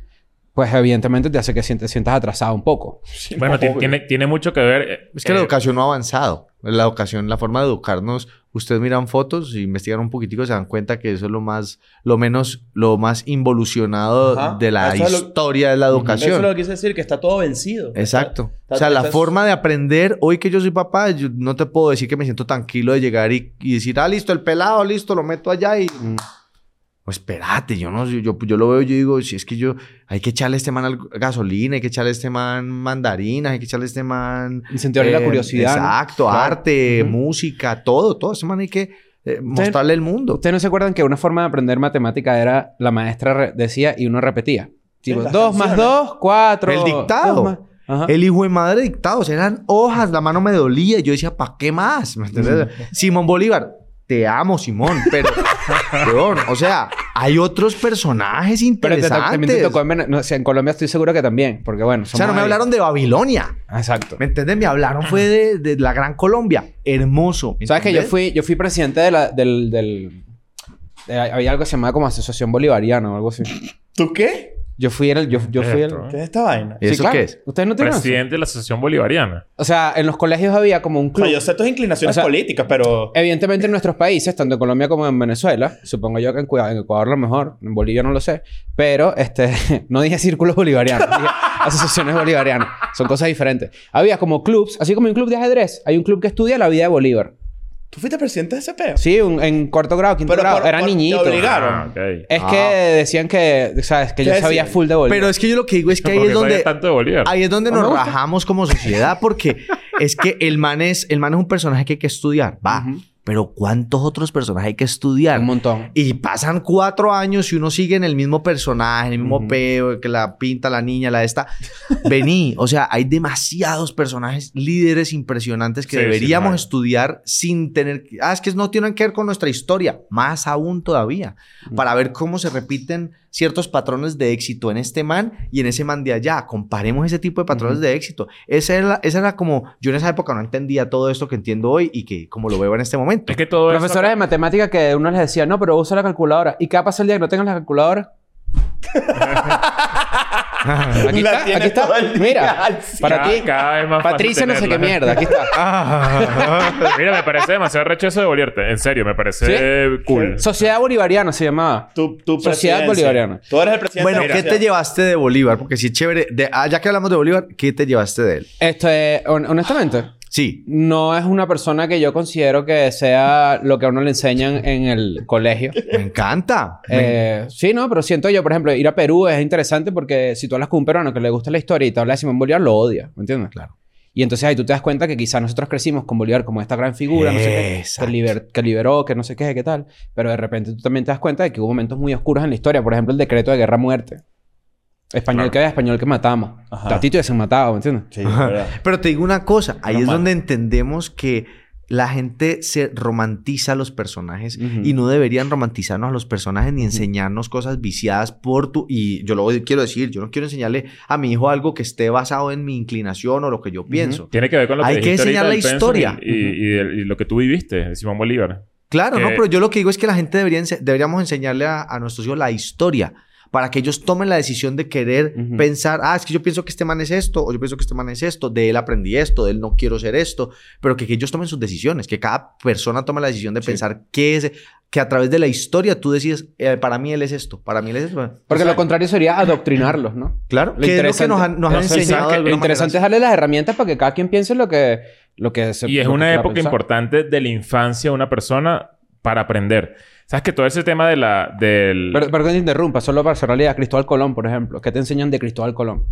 Pues evidentemente te hace que sientes- sientas atrasado un poco. Bueno, ti- obvio. tiene, tiene mucho que ver. eh, Es que la eh, educación no ha avanzado. La educación, la forma de educarnos, ustedes miran fotos, investigan un poquitico, se dan cuenta que eso es lo más, lo menos, lo más involucionado Ajá. de la Eso lo- historia de la Eso educación. es lo que quise decir, que está todo vencido. Exacto. Está- o sea, la forma de aprender, hoy que yo soy papá, yo no te puedo decir que me siento tranquilo de llegar y, y decir, ah, listo, el pelado, listo, lo meto allá y... Pues espérate, yo no, yo, yo, yo lo veo yo digo, si es que yo, hay que echarle a este man al- gasolina, hay que echarle a este man mandarinas, hay que echarle a este man... Incentivarle la eh, curiosidad. ¿no? Exacto, arte, música, todo, todo. Ese man hay que eh, mostrarle el mundo. ¿Ustedes no se acuerdan que una forma de aprender matemática era la maestra decía y uno repetía? Tipo, 2 más. 2, 4. El dictado. El hijo de madre dictados, eran hojas, la mano me dolía. y Yo decía, ¿para qué más? ¿Me entiendes? Simón Bolívar, te amo, Simón, pero, weón, o sea, hay otros personajes Pero te- interesantes. también te tocó en, no, o sea, en Colombia estoy seguro que también, porque bueno, o sea, no me ahí. hablaron de Babilonia. Exacto. ¿Me entiendes? Me hablaron fue de, de la Gran Colombia. Hermoso. ¿me ¿Sabes que yo fui, yo fui presidente de la, del, del de- había algo que se llamaba como Asociación Bolivariana o algo así. ¿Tú qué? Yo fui el, yo, yo fui el. ¿Qué es esta vaina? ¿Y eso claro. qué es? ¿Ustedes no tienen eso? Presidente de la Asociación Bolivariana. O sea, en los colegios había como un club. sea, yo sé tus inclinaciones O sea, políticas, pero... Evidentemente en nuestros países, tanto en Colombia como en Venezuela, supongo yo que en, en Ecuador lo mejor, en Bolivia no lo sé, pero este, <laughs> no dije círculos bolivarianos, dije asociaciones bolivarianas, son cosas diferentes. Había como clubs, así como un club de ajedrez, hay un club que estudia la vida de Bolívar. ¿Tú fuiste presidente de ese peo? Sí, un- en cuarto grado, quinto Pero grado, por- era por- te niñito. obligaron. Ah. Es Ah. que decían que, ¿sabes? Que yo ¿Qué sabía decían? full de Bolívar. Pero es que yo lo que digo es que ahí es donde... tanto de. Ahí es donde nos gusta. rajamos como sociedad porque es que el man es, el man es un personaje que hay que estudiar, va. Pero ¿cuántos otros personajes hay que estudiar? un montón. Y pasan cuatro años y uno sigue en el mismo personaje, en el mismo peo, que la pinta la niña, la esta. <laughs> Vení, o sea, hay demasiados personajes líderes impresionantes que Sí, deberíamos estudiar sin tener... que- Ah, es que no tienen que ver con nuestra historia, más aún todavía, para ver cómo se repiten ciertos patrones de éxito en este man y en ese man de allá. Comparemos ese tipo de patrones de éxito. Esa era, esa era como... Yo en esa época no entendía todo esto que entiendo hoy y que como lo veo en este momento. Es que todo eso... Profesores de matemática que uno les decía, no, pero usa la calculadora. ¿Y qué pasa el día que no tengas la calculadora? <laughs> Aquí La está, tiene aquí está. todo el día Mira, para ti. Patricia no sé qué mierda, aquí está. <laughs> Mira, me parece demasiado recho eso de Bolivarte. En serio, me parece cool. Sociedad Bolivariana se llamaba. Tu, tu Sociedad bolivariana. Tú eres el presidente Bueno, de ¿qué te llevaste de Bolívar? Porque sí, chévere. De, ah, ya que hablamos de Bolívar, ¿qué te llevaste de él? Este, hon- honestamente, Sí. no es una persona que yo considero que sea lo que a uno le enseñan en el colegio. <laughs> Me encanta. Me- Eh, sí, no, pero siento yo, por ejemplo, ir a Perú es interesante porque si tú hablas con un peruano que le gusta la historia y te habla de Simón Bolívar, lo odia, ¿me entiendes? Claro. Y entonces ahí tú te das cuenta que quizás nosotros crecimos con Bolívar como esta gran figura, no sé qué, que, liber- que liberó, que no sé qué, qué tal. Pero de repente tú también te das cuenta de que hubo momentos muy oscuros en la historia. Por ejemplo, el decreto de guerra-muerte. Español Claro. que había, español que matamos. Ajá. A Tito ya se mataba, ¿me entiendes? Sí. Pero te digo una cosa. Ahí es mal. donde entendemos que la gente se romantiza a los personajes y no deberían romantizarnos a los personajes ni enseñarnos cosas viciadas por tu... Y yo lo quiero decir, yo no quiero enseñarle a mi hijo algo que esté basado en mi inclinación o lo que yo pienso. Tiene que ver con lo que Hay que enseñar la historia. Y, y- y del- y lo que tú viviste de Simón Bolívar. Claro, Que- no, pero yo lo que digo es que la gente debería ense- deberíamos enseñarle a, a nuestros hijos la historia para que ellos tomen la decisión de querer pensar, ah, es que yo pienso que este man es esto, o yo pienso que este man es esto, de él aprendí esto, de él no quiero ser esto, pero que, que ellos tomen sus decisiones, que cada persona tome la decisión de pensar qué es, que a través de la historia tú decides, eh, para mí él es esto, para mí él es esto. Porque O sea, lo contrario sería adoctrinarlos, ¿no? Claro, Lo que es lo que nos interesante- han, nos enseñado. Lo interesante es darle las herramientas para que cada quien piense lo que, lo que se Y es una época pensar. importante de la infancia de una persona para aprender. ¿Sabes que todo ese tema de la... del... Pero, perdón te interrumpa, solo para cerrar la idea. Cristóbal Colón, por ejemplo. ¿Qué te enseñan de Cristóbal Colón?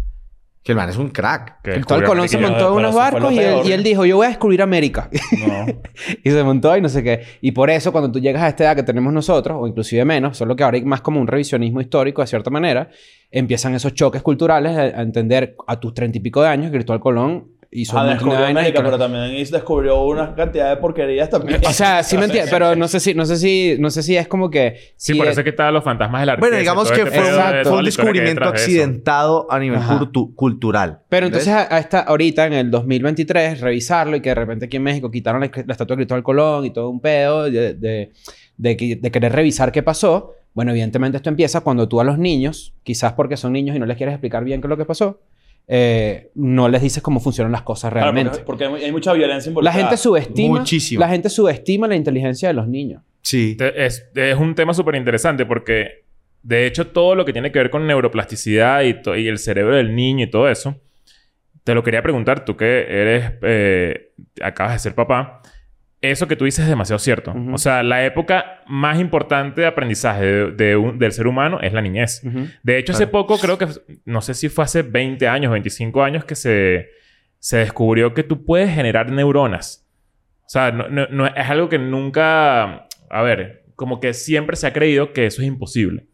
Que el man es un crack. que Cristóbal Colón se montó en unos barcos y él, y él dijo, yo voy a descubrir América. No. <laughs> y se montó y no sé qué. Y por eso, cuando tú llegas a esta edad que tenemos nosotros, o inclusive menos, solo que ahora hay más como un revisionismo histórico, de cierta manera, empiezan esos choques culturales a, a entender a tus treinta y pico de años que Cristóbal Colón hizo Ah, descubrió América, que- pero también hizo- descubrió una cantidad de porquerías también. O sea, sí me <laughs> entiendes, pero no sé si, no sé si, no sé si es como que... Sí, si por es- eso es que estaban los fantasmas de la Bueno, digamos que este fue, un- fue un descubrimiento accidentado a nivel cultu- cultural. Pero entonces ¿ves? a, a esta, ahorita en el 2023 revisarlo y que de repente aquí en México quitaron la, la estatua de Cristóbal Colón y todo un pedo de, de, de que- de querer revisar qué pasó. Bueno, evidentemente esto empieza cuando tú a los niños, quizás porque son niños y no les quieres explicar bien qué es lo que pasó, eh, no les dices cómo funcionan las cosas Claro, realmente. porque, porque hay mucha violencia la involucrada. gente subestima, Muchísimo. la gente subestima la inteligencia de los niños. Sí. Es, es un tema súper interesante porque, de hecho, todo lo que tiene que ver con neuroplasticidad y el cerebro del niño y todo eso, te lo quería preguntar, tú que eres, eh, acabas de ser papá, eso que tú dices es demasiado cierto. Ujú. O sea, la época más importante de aprendizaje de- de un- del ser humano es la niñez. De hecho, hace Claro. poco, creo que, no sé si fue hace 20 años, 25 años, que se, se descubrió que tú puedes generar neuronas. O sea, no, no- no- es algo que nunca, a ver, como que siempre se ha creído que eso es imposible.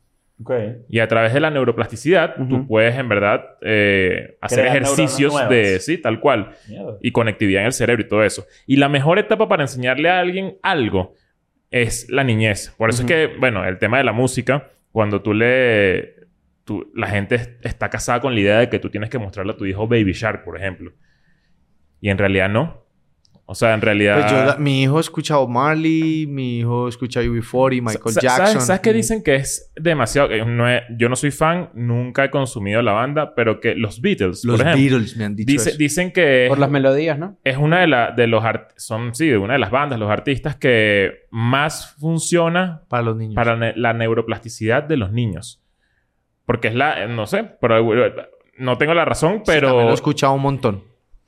Y a través de la neuroplasticidad, tú puedes en verdad eh, hacer ejercicios de, sí, tal cual, y conectividad en el cerebro y todo eso. Y la mejor etapa para enseñarle a alguien algo es la niñez. Por eso es que, bueno, el tema de la música, cuando tú le... tú- la gente es- está casada con la idea de que tú tienes que mostrarle a tu hijo Baby Shark, por ejemplo. Y en realidad no. O sea, en realidad... Pues yo, la- mi hijo escucha Bob Marley, mi hijo escucha UB40, Michael Sa- Jackson. ¿Sabes, sabes qué dicen que es demasiado? que no es- yo no soy fan, nunca he consumido la banda, pero que los Beatles, Los por ejemplo, Beatles me han dicho dice- eso. dicen que Por las melodías, ¿no? es una de, la- de los art- son sí, de una de las bandas, los artistas que más funciona Para los niños. para ne- la neuroplasticidad de los niños. Porque es la, no sé, pero no tengo la razón, Sí, pero lo he escuchado un montón.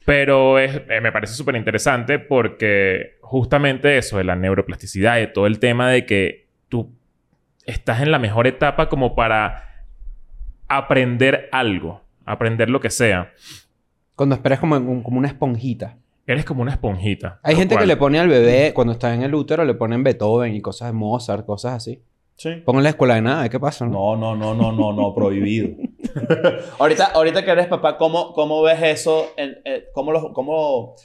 Pero es, eh, me parece súper interesante porque justamente eso de la neuroplasticidad y todo el tema de que tú estás en la mejor etapa como para aprender algo, aprender lo que sea. Cuando esperas como, un- como una esponjita. Eres como una esponjita. Hay gente que le pone al bebé, cuando está en el útero, le ponen Beethoven y cosas de Mozart, cosas así. Sí. Pongan la escuela de nada, ¿qué pasa? No, no, no, no, no, no, prohibido. <laughs> ahorita, ahorita que eres papá, ¿cómo, cómo ves eso? En- eh, ¿cómo, lo- cómo,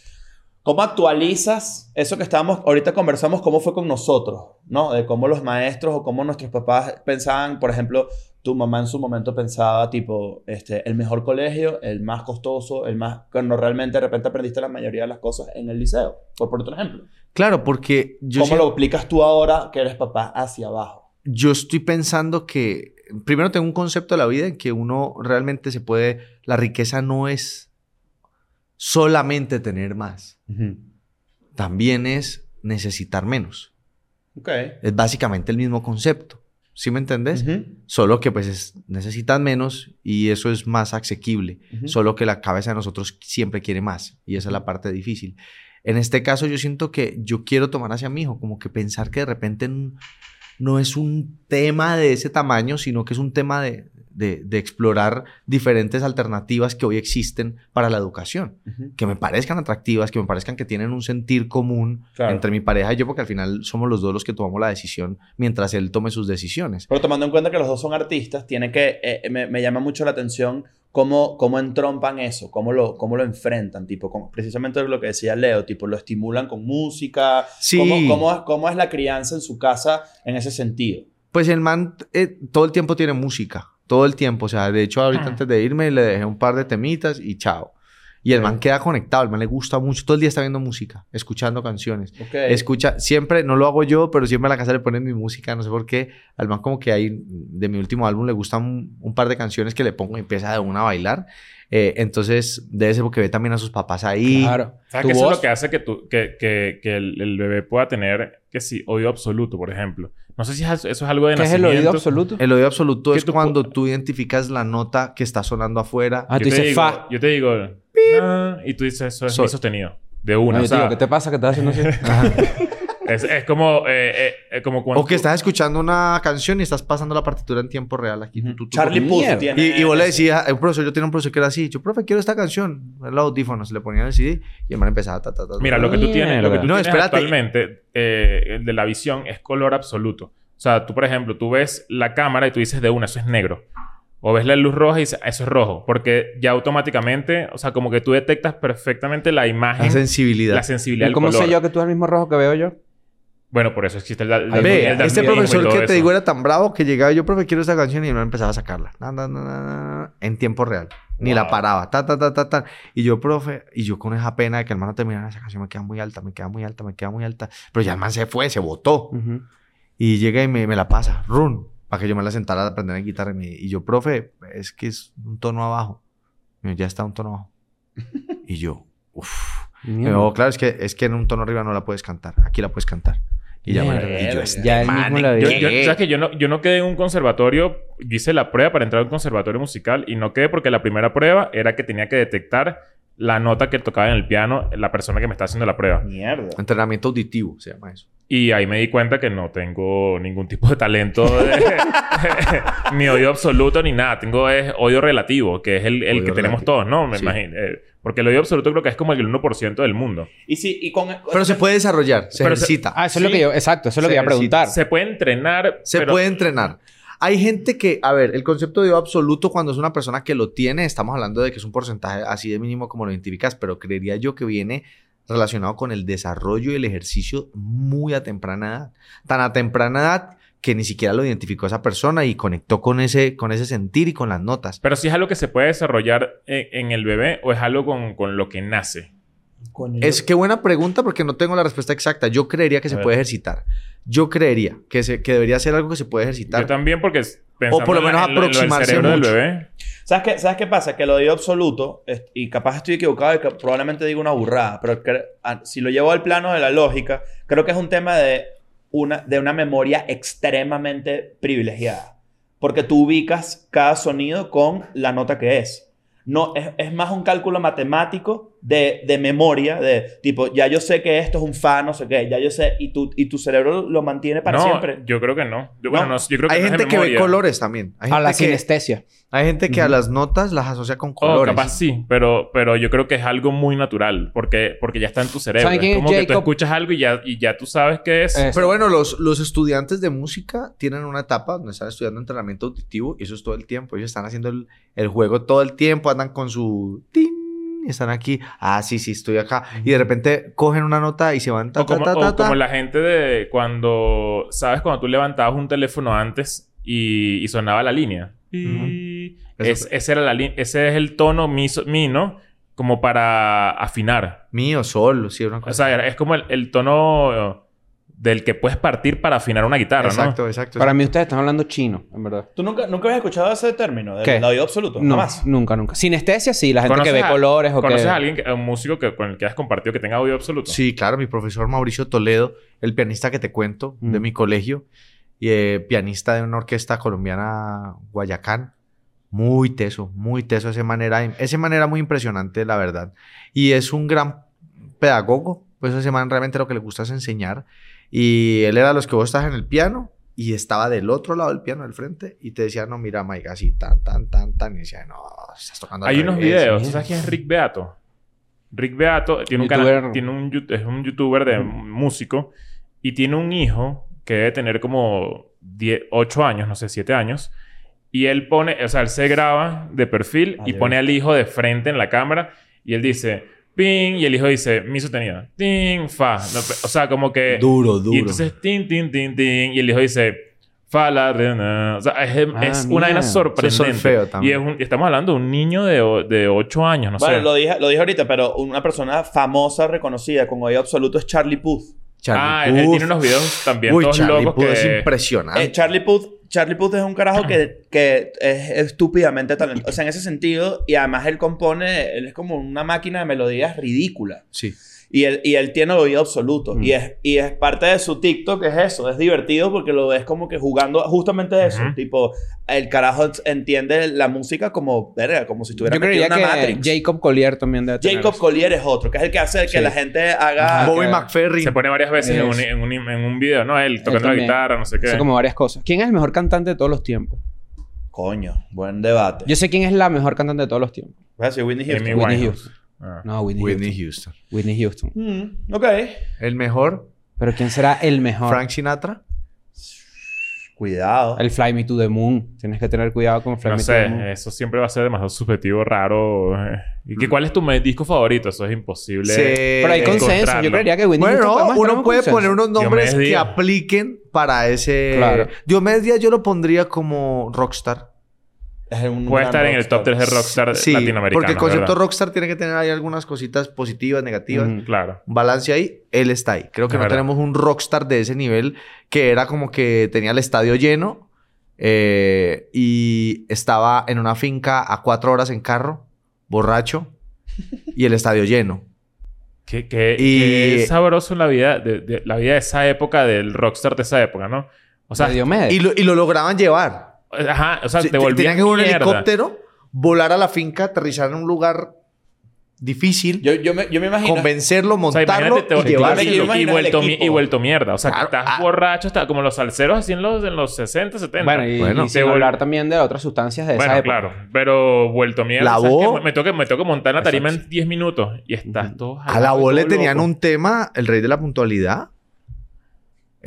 ¿Cómo actualizas eso que estábamos, ahorita conversamos, cómo fue con nosotros, ¿no? De cómo los maestros o cómo nuestros papás pensaban, por ejemplo, tu mamá en su momento pensaba, tipo, este, el mejor colegio, el más costoso, el más, cuando realmente de repente aprendiste la mayoría de las cosas en el liceo, por poner otro ejemplo. Claro, porque yo, ¿Cómo lo aplicas tú ahora que eres papá hacia abajo? Yo estoy pensando que primero tengo un concepto de la vida en que uno realmente se puede, la riqueza no es solamente tener más, también es necesitar menos. Ok. Es básicamente el mismo concepto. ¿Sí me entendés? Solo que pues es, necesitan menos y eso es más asequible. Solo que la cabeza de nosotros siempre quiere más y esa es la parte difícil. En este caso yo siento que yo quiero tomar hacia mi hijo, como que pensar que de repente no es un tema de ese tamaño, sino que es un tema de, de- de explorar diferentes alternativas que hoy existen para la educación, que me parezcan atractivas, que me parezcan que tienen un sentir común Claro. entre mi pareja y yo, porque al final somos los dos los que tomamos la decisión mientras él tome sus decisiones. Pero tomando en cuenta que los dos son artistas, tiene que, eh, me, me llama mucho la atención cómo, cómo entrompan eso, cómo lo, cómo lo enfrentan, tipo, como precisamente lo que decía Leo, tipo, lo estimulan con música, Sí. ¿Cómo, cómo, es- cómo es la crianza en su casa en ese sentido? Pues el man eh, todo el tiempo tiene música. Todo el tiempo. O sea, de hecho, ahorita Ah. antes de irme le dejé un par de temitas y chao. Y el man queda conectado. El man le gusta mucho. Todo el día está viendo música, escuchando canciones. Escucha, siempre, no lo hago yo, pero siempre a la casa le ponen mi música. No sé por qué. Al man, como que ahí, de mi último álbum, le gustan un, un par de canciones que le pongo y empieza de una a bailar. Eh, entonces, debe ser porque ve también a sus papás ahí. Claro. ¿Sabes Tu que eso es lo que hace que, tú, que, que, que el, el bebé pueda tener, que sí, oído absoluto, por ejemplo? No sé si es- eso es algo de ¿Qué es el oído absoluto? El oído absoluto es tú cuando tú identificas la nota que está sonando afuera. Ah, Yo tú dices digo, fa. Yo te digo... "Ah", y tú dices, eso es Sol. mi sostenido. De una. O sea, ¿qué te pasa que estás haciendo así? <laughs> Es, es como... eh, eh, eh, como cuando... O que tú- estás escuchando una canción y estás pasando la partitura en tiempo real aquí. Tú, tú, Charlie. Puth tiene... Y, y vos le decías, eh, profesor, yo tenía un profesor que era así. Yo, profe, quiero esta canción. Los audífonos, le ponían el CD y el man empezaba ta, ta, ta, ta, Mira, lo que tú tienes, lo que tú No, tienes espérate. actualmente, eh, el de la visión, es color absoluto. O sea, tú, por ejemplo, tú ves la cámara y tú dices de una, eso es negro. O ves la luz roja y dices, "Ah, eso es rojo. Porque ya automáticamente, o sea, como que tú detectas perfectamente la imagen, La sensibilidad. la sensibilidad ¿Y cómo color. sé yo que tú eres el mismo rojo que veo yo? Bueno, por eso existe el, el, el daltonismo este profesor que te eso. digo era tan bravo que llegaba yo, profe, quiero esta canción y no empezaba a sacarla. Na, na, na, na, na, en tiempo real. Ni la Wow. paraba. Ta, ta, ta, ta, ta. Y yo, profe, y yo con esa pena de que el hermano terminara esa canción, me queda muy alta, me queda muy alta, me queda muy alta. Pero ya el man se fue, se botó. Ujú. Y llega y me, me la pasa, run, para que yo me la sentara a aprender a guitarra. Y, me- y yo, profe, es que es un tono abajo. Y yo, ya está un tono abajo. y yo, uff. <laughs> No, claro, es que, es que en un tono arriba no la puedes cantar. Aquí la puedes cantar. Y ya me y yo, este Ya él man, mismo la Yo, vio. yo- ¿qué? ¿Sabes que yo no, yo no quedé en un conservatorio? Hice la prueba para entrar a un conservatorio musical y no quedé porque la primera prueba era que tenía que detectar la nota que tocaba en el piano la persona que me está haciendo la prueba. Mierda. Entrenamiento auditivo se llama eso. Y ahí me di cuenta que no tengo ningún tipo de talento, de- <laughs> <laughs> ni oído absoluto ni nada. Tengo es oído relativo, que es el, el que tenemos relativo. todos, ¿no? Me Sí. imagino. Eh, porque el oído absoluto creo que es como el 1% del mundo. Y sí, y con... Pero se puede desarrollar, se Pero se- ejercita. Ah, eso es lo que yo... Exacto, eso es lo Se que iba a preguntar. Se puede entrenar. Se pero- puede entrenar. Hay gente que, a ver, el concepto de oído absoluto cuando es una persona que lo tiene, estamos hablando de que es un porcentaje así de mínimo como lo identificas, pero creería yo que viene relacionado con el desarrollo y el ejercicio muy a temprana edad. Tan a temprana edad que ni siquiera lo identificó esa persona y conectó con ese, con ese sentir y con las notas. Pero si es algo que se puede desarrollar en, en el bebé o es algo con, con lo que nace. Es que buena pregunta porque no tengo la respuesta exacta. Yo creería que A se ver. puede ejercitar. Yo creería que, se, que debería ser algo que se puede ejercitar. Yo también porque pensando por lo menos en lo- en lo del aproximarse cerebro del mucho. bebé. ¿Sabes qué, ¿Sabes qué pasa? Que el oído absoluto, es- y capaz estoy equivocado y que probablemente digo una burrada, pero si lo llevo al plano de la lógica, creo que es un tema de una, de una memoria extremadamente privilegiada. Porque tú ubicas cada sonido con la nota que es. No, es, es más un cálculo matemático de, de memoria, de tipo, ya yo sé que esto es un fa, no sé qué, ya yo sé, y tu, y tu cerebro lo mantiene para no, siempre. yo creo que no. Yo, bueno, No. no, yo creo que Hay no es de gente que ve colores también. Hay A gente la que, sinestesia. hay gente que a las notas las asocia con Oh, colores. capaz sí, pero, pero yo creo que es algo muy natural porque, porque ya está en tu cerebro. ¿Saben quién es como que tú escuchas algo y ya, y ya tú sabes qué es. Pero bueno, los, los estudiantes de música tienen una etapa donde están estudiando entrenamiento auditivo y eso es todo el tiempo. Ellos están haciendo el, el juego todo el tiempo, andan con su... tin, y están aquí. Ah, sí, sí, estoy acá. Y de repente cogen una nota y se van... Ta, o como, ta, ta, o ta, ta. como la gente de cuando, ¿sabes? Cuando tú levantabas un teléfono antes y, y sonaba la línea. Y es- Eso ese, era la ese es el tono mi, so- mi, ¿no? Como para afinar. Mío, sol, sí, una O cosa. sea, es como el, el tono del que puedes partir para afinar una guitarra, exacto, ¿no? exacto. Para mí ustedes están hablando chino, en verdad. ¿Tú nunca, nunca habías escuchado ese término? Del, ¿Qué? oído absoluto. No, Jamás. nunca, nunca. Sinestesia sí, la gente que ¿Conoces ve a- colores o que... ¿Conoces a alguien, que- a un músico que, con el que has compartido que tenga oído absoluto? Sí, claro, mi profesor Mauricio Toledo, el pianista que te cuento de Mm. mi colegio, y eh, pianista de una orquesta colombiana Guayacán. Muy teso, muy teso ese manera, ese manera muy impresionante, la verdad. Y es un gran pedagogo, pues ese man realmente lo que le gusta es enseñar. Y él era los que vos estás en el piano y estaba del otro lado del piano, del frente, y te decía, no, mira, Maiga, así, tan, tan, tan, tan. Y decía, no, estás tocando Hay unos revés". videos. ¿Tú mira. sabes quién es Rick Beato? Rick Beato tiene un canal, tiene un, es un youtuber de músico y tiene un hijo que debe tener como 10, 8 años, no sé, 7 años. Y él pone, o sea, él se graba de perfil y pone al hijo de frente en la cámara y él dice, ping, y el hijo dice, mi sostenida, ting, fa. No, o sea, como que... Duro, duro. Y entonces, tin, tin, tin, tin. Y el hijo dice, fa, la, re, na. O sea, es, Ah, es una vaina sorprendente. Es y también. es un- y estamos hablando de un niño de, de 8 años, no sé. lo dije, lo dije ahorita, pero una persona famosa, reconocida, con oído absoluto es Charlie Puth. ah, Charlie él, él Puth. tiene unos videos también Uy, todos Charlie locos Puth que... es impresionante. Eh, Charlie Puth, Charlie Puth es un carajo que, <clears throat> que es estúpidamente talentoso. O sea, en ese sentido, y además él compone, él es como una máquina de melodías ridícula. Sí. Y él, y él tiene el oído absoluto. Mm. Y, es, y es parte de su TikTok, es eso. Es divertido porque lo ves como que jugando justamente eso. Ujú. Tipo, el carajo entiende la música como, verga, como si estuviera Yo metido en una que Matrix. Jacob Collier también debe tener Jacob eso. Collier es otro, que es el que hace que Sí. la gente haga... Ajá. Bobby que- McFerrin. Se pone varias veces en un, en, un, en un video, ¿no? Él tocando la también. guitarra, no sé qué. Hace como varias cosas. ¿Quién es el mejor cantante de todos los tiempos? Coño, buen debate. Yo sé quién es la mejor cantante de todos los tiempos. Voy a decir Whitney Houston. Whitney. Houston. Ah. No, Whitney, Whitney Houston. Houston. Whitney Houston. Mm, ok. El mejor, Pero ¿quién será el mejor? Frank Sinatra. Cuidado. El Fly Me to the Moon. Tienes que tener cuidado con Fly No Me to the Moon. sé, eso siempre va a ser demasiado subjetivo, raro. ¿Y qué, cuál es tu disco favorito? Eso es imposible. Sí. Pero hay consenso. Yo creería que Whitney Bueno, Houston no, uno un puede consenso. poner unos nombres que apliquen para ese... Claro. Diomedes Díaz yo lo pondría como rockstar. Es un Puede estar en el top 3 de rockstar Sí, latinoamericano. porque el concepto ¿verdad? rockstar tiene que tener ahí algunas cositas positivas, negativas. Ujú. Claro. Un balance ahí, él está ahí. Creo que Es no verdad. tenemos un rockstar de ese nivel que era como que tenía el estadio lleno eh, y estaba en una finca a cuatro horas en carro, borracho, y el estadio lleno. Qué, qué- Y- qué sabroso la vida de, de- la vida de esa época, del rockstar de esa época, ¿no? O sea. Y lo, y lo lograban llevar. Ajá, o sea, Sí, te volvían Tenían que un helicóptero, volar a la finca, aterrizar en un lugar difícil, Yo, yo, me, yo me imagino. convencerlo, O sea, montarlo imagínate, te, y llevarlo. y, vuelto, y vuelto mierda. O sea, Claro, estás ah. borracho, estás como los salseros así en los, en los 60, 70. Bueno, y, Bueno. y sin vol- hablar también de otras sustancias de Bueno, esa época. claro. Pero vuelto mierda. La ¿sabes voz-? Me toca, me toca montar la tarima en 10 minutos y estás todo... A la voz le tenían un tema, el rey de la puntualidad.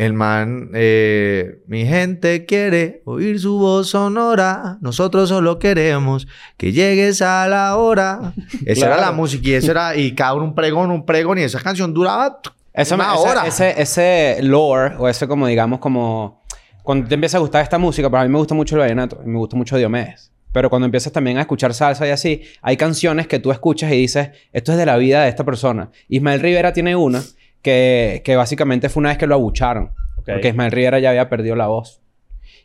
El man, eh, mi gente quiere oír su voz sonora. Nosotros solo queremos que llegues a la hora. <laughs> Esa era Claro. la música y eso era, y cada uno un pregón, un pregón. Y esa canción duraba Eso una hora. Ese, ese lore, o ese como digamos como... Cuando te empieza a gustar esta música, para mí me gusta mucho el vallenato. Me gusta mucho Diomedes. Pero cuando empiezas también a escuchar salsa y así, hay canciones que tú escuchas y dices, esto es de la vida de esta persona. Ismael Rivera tiene una que, que básicamente fue una vez que lo abucharon. Porque Ismael Rivera ya había perdido la voz.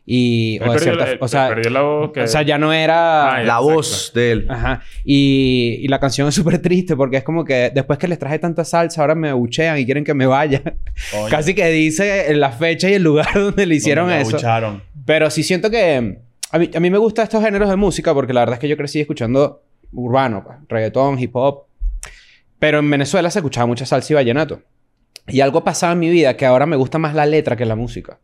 Y... O, de perdió, cierta- o sea, perdió la voz que... o sea, ya no era... Ah, ya. la voz de él. Ajá. Y, y la canción es súper triste porque es como que después que les traje tanta salsa, ahora me abuchean y quieren que me vaya. Casi que dice la fecha y el lugar <laughs> donde le hicieron donde me eso. abucharon. Pero sí siento que... A mí, a mí me gustan estos géneros de música porque la verdad es que yo crecí escuchando urbano, pues, reggaetón, hip hop. Pero en Venezuela se escuchaba mucha salsa y vallenato. Y algo pasaba en mi vida que ahora me gusta más la letra que la música.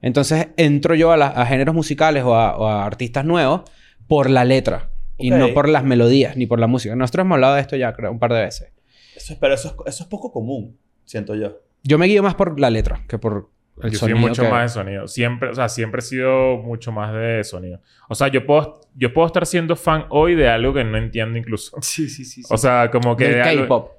Entonces entro yo a, la- a géneros musicales o a, o a artistas nuevos por la letra. Y no por las melodías ni por la música. Nosotros hemos hablado de esto ya, creo, un par de veces. Eso es- pero eso es, eso es poco común, siento yo. Yo me guío más por la letra que por el Yo soy sonido. mucho que- más de sonido. Siempre, o sea, siempre he sido mucho más de sonido. O sea, yo puedo, yo puedo estar siendo fan hoy de algo que no entiendo incluso. Sí, sí, sí. O sea, como que... Del K-pop.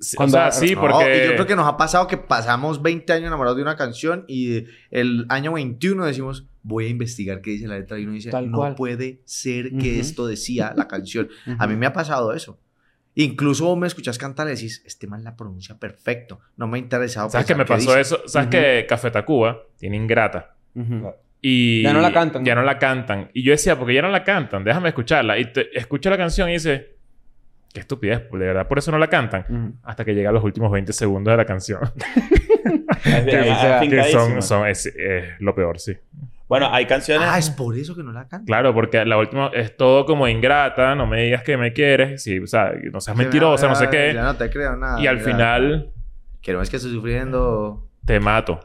Sí, Cuando- o sea, sí, No, porque... y yo creo que nos ha pasado que pasamos 20 años enamorados de una canción y el año 21 decimos, voy a investigar qué dice la letra. Y uno dice, Tal no cual. puede ser que Ujú. esto decía la canción. Ujú. <laughs> A mí me ha pasado eso. Incluso vos me escuchas cantar y decís, este man la pronuncia perfecto. No me ha interesado. ¿Sabes qué pensar me pasó dice. eso? ¿Sabes Ujú. que Café Tacuba tiene Ingrata? Y... Ya no la cantan. Ya no la cantan. Y yo decía, porque ya no la cantan, déjame escucharla. Y te, escucho la canción y dice... Qué estupidez, de verdad, por eso no la cantan. Hasta que llegan los últimos 20 segundos de la canción. <laughs> Que, que son, es, es lo peor, sí. Bueno, hay canciones... Ah, es por eso que no la cantan. Claro, porque la última es todo como ingrata, no me digas que me quieres, sí, o sea, no seas mentirosa, no sé Ya qué. no te creo nada. Y al mira. final Que no es que estoy sufriendo. te mato.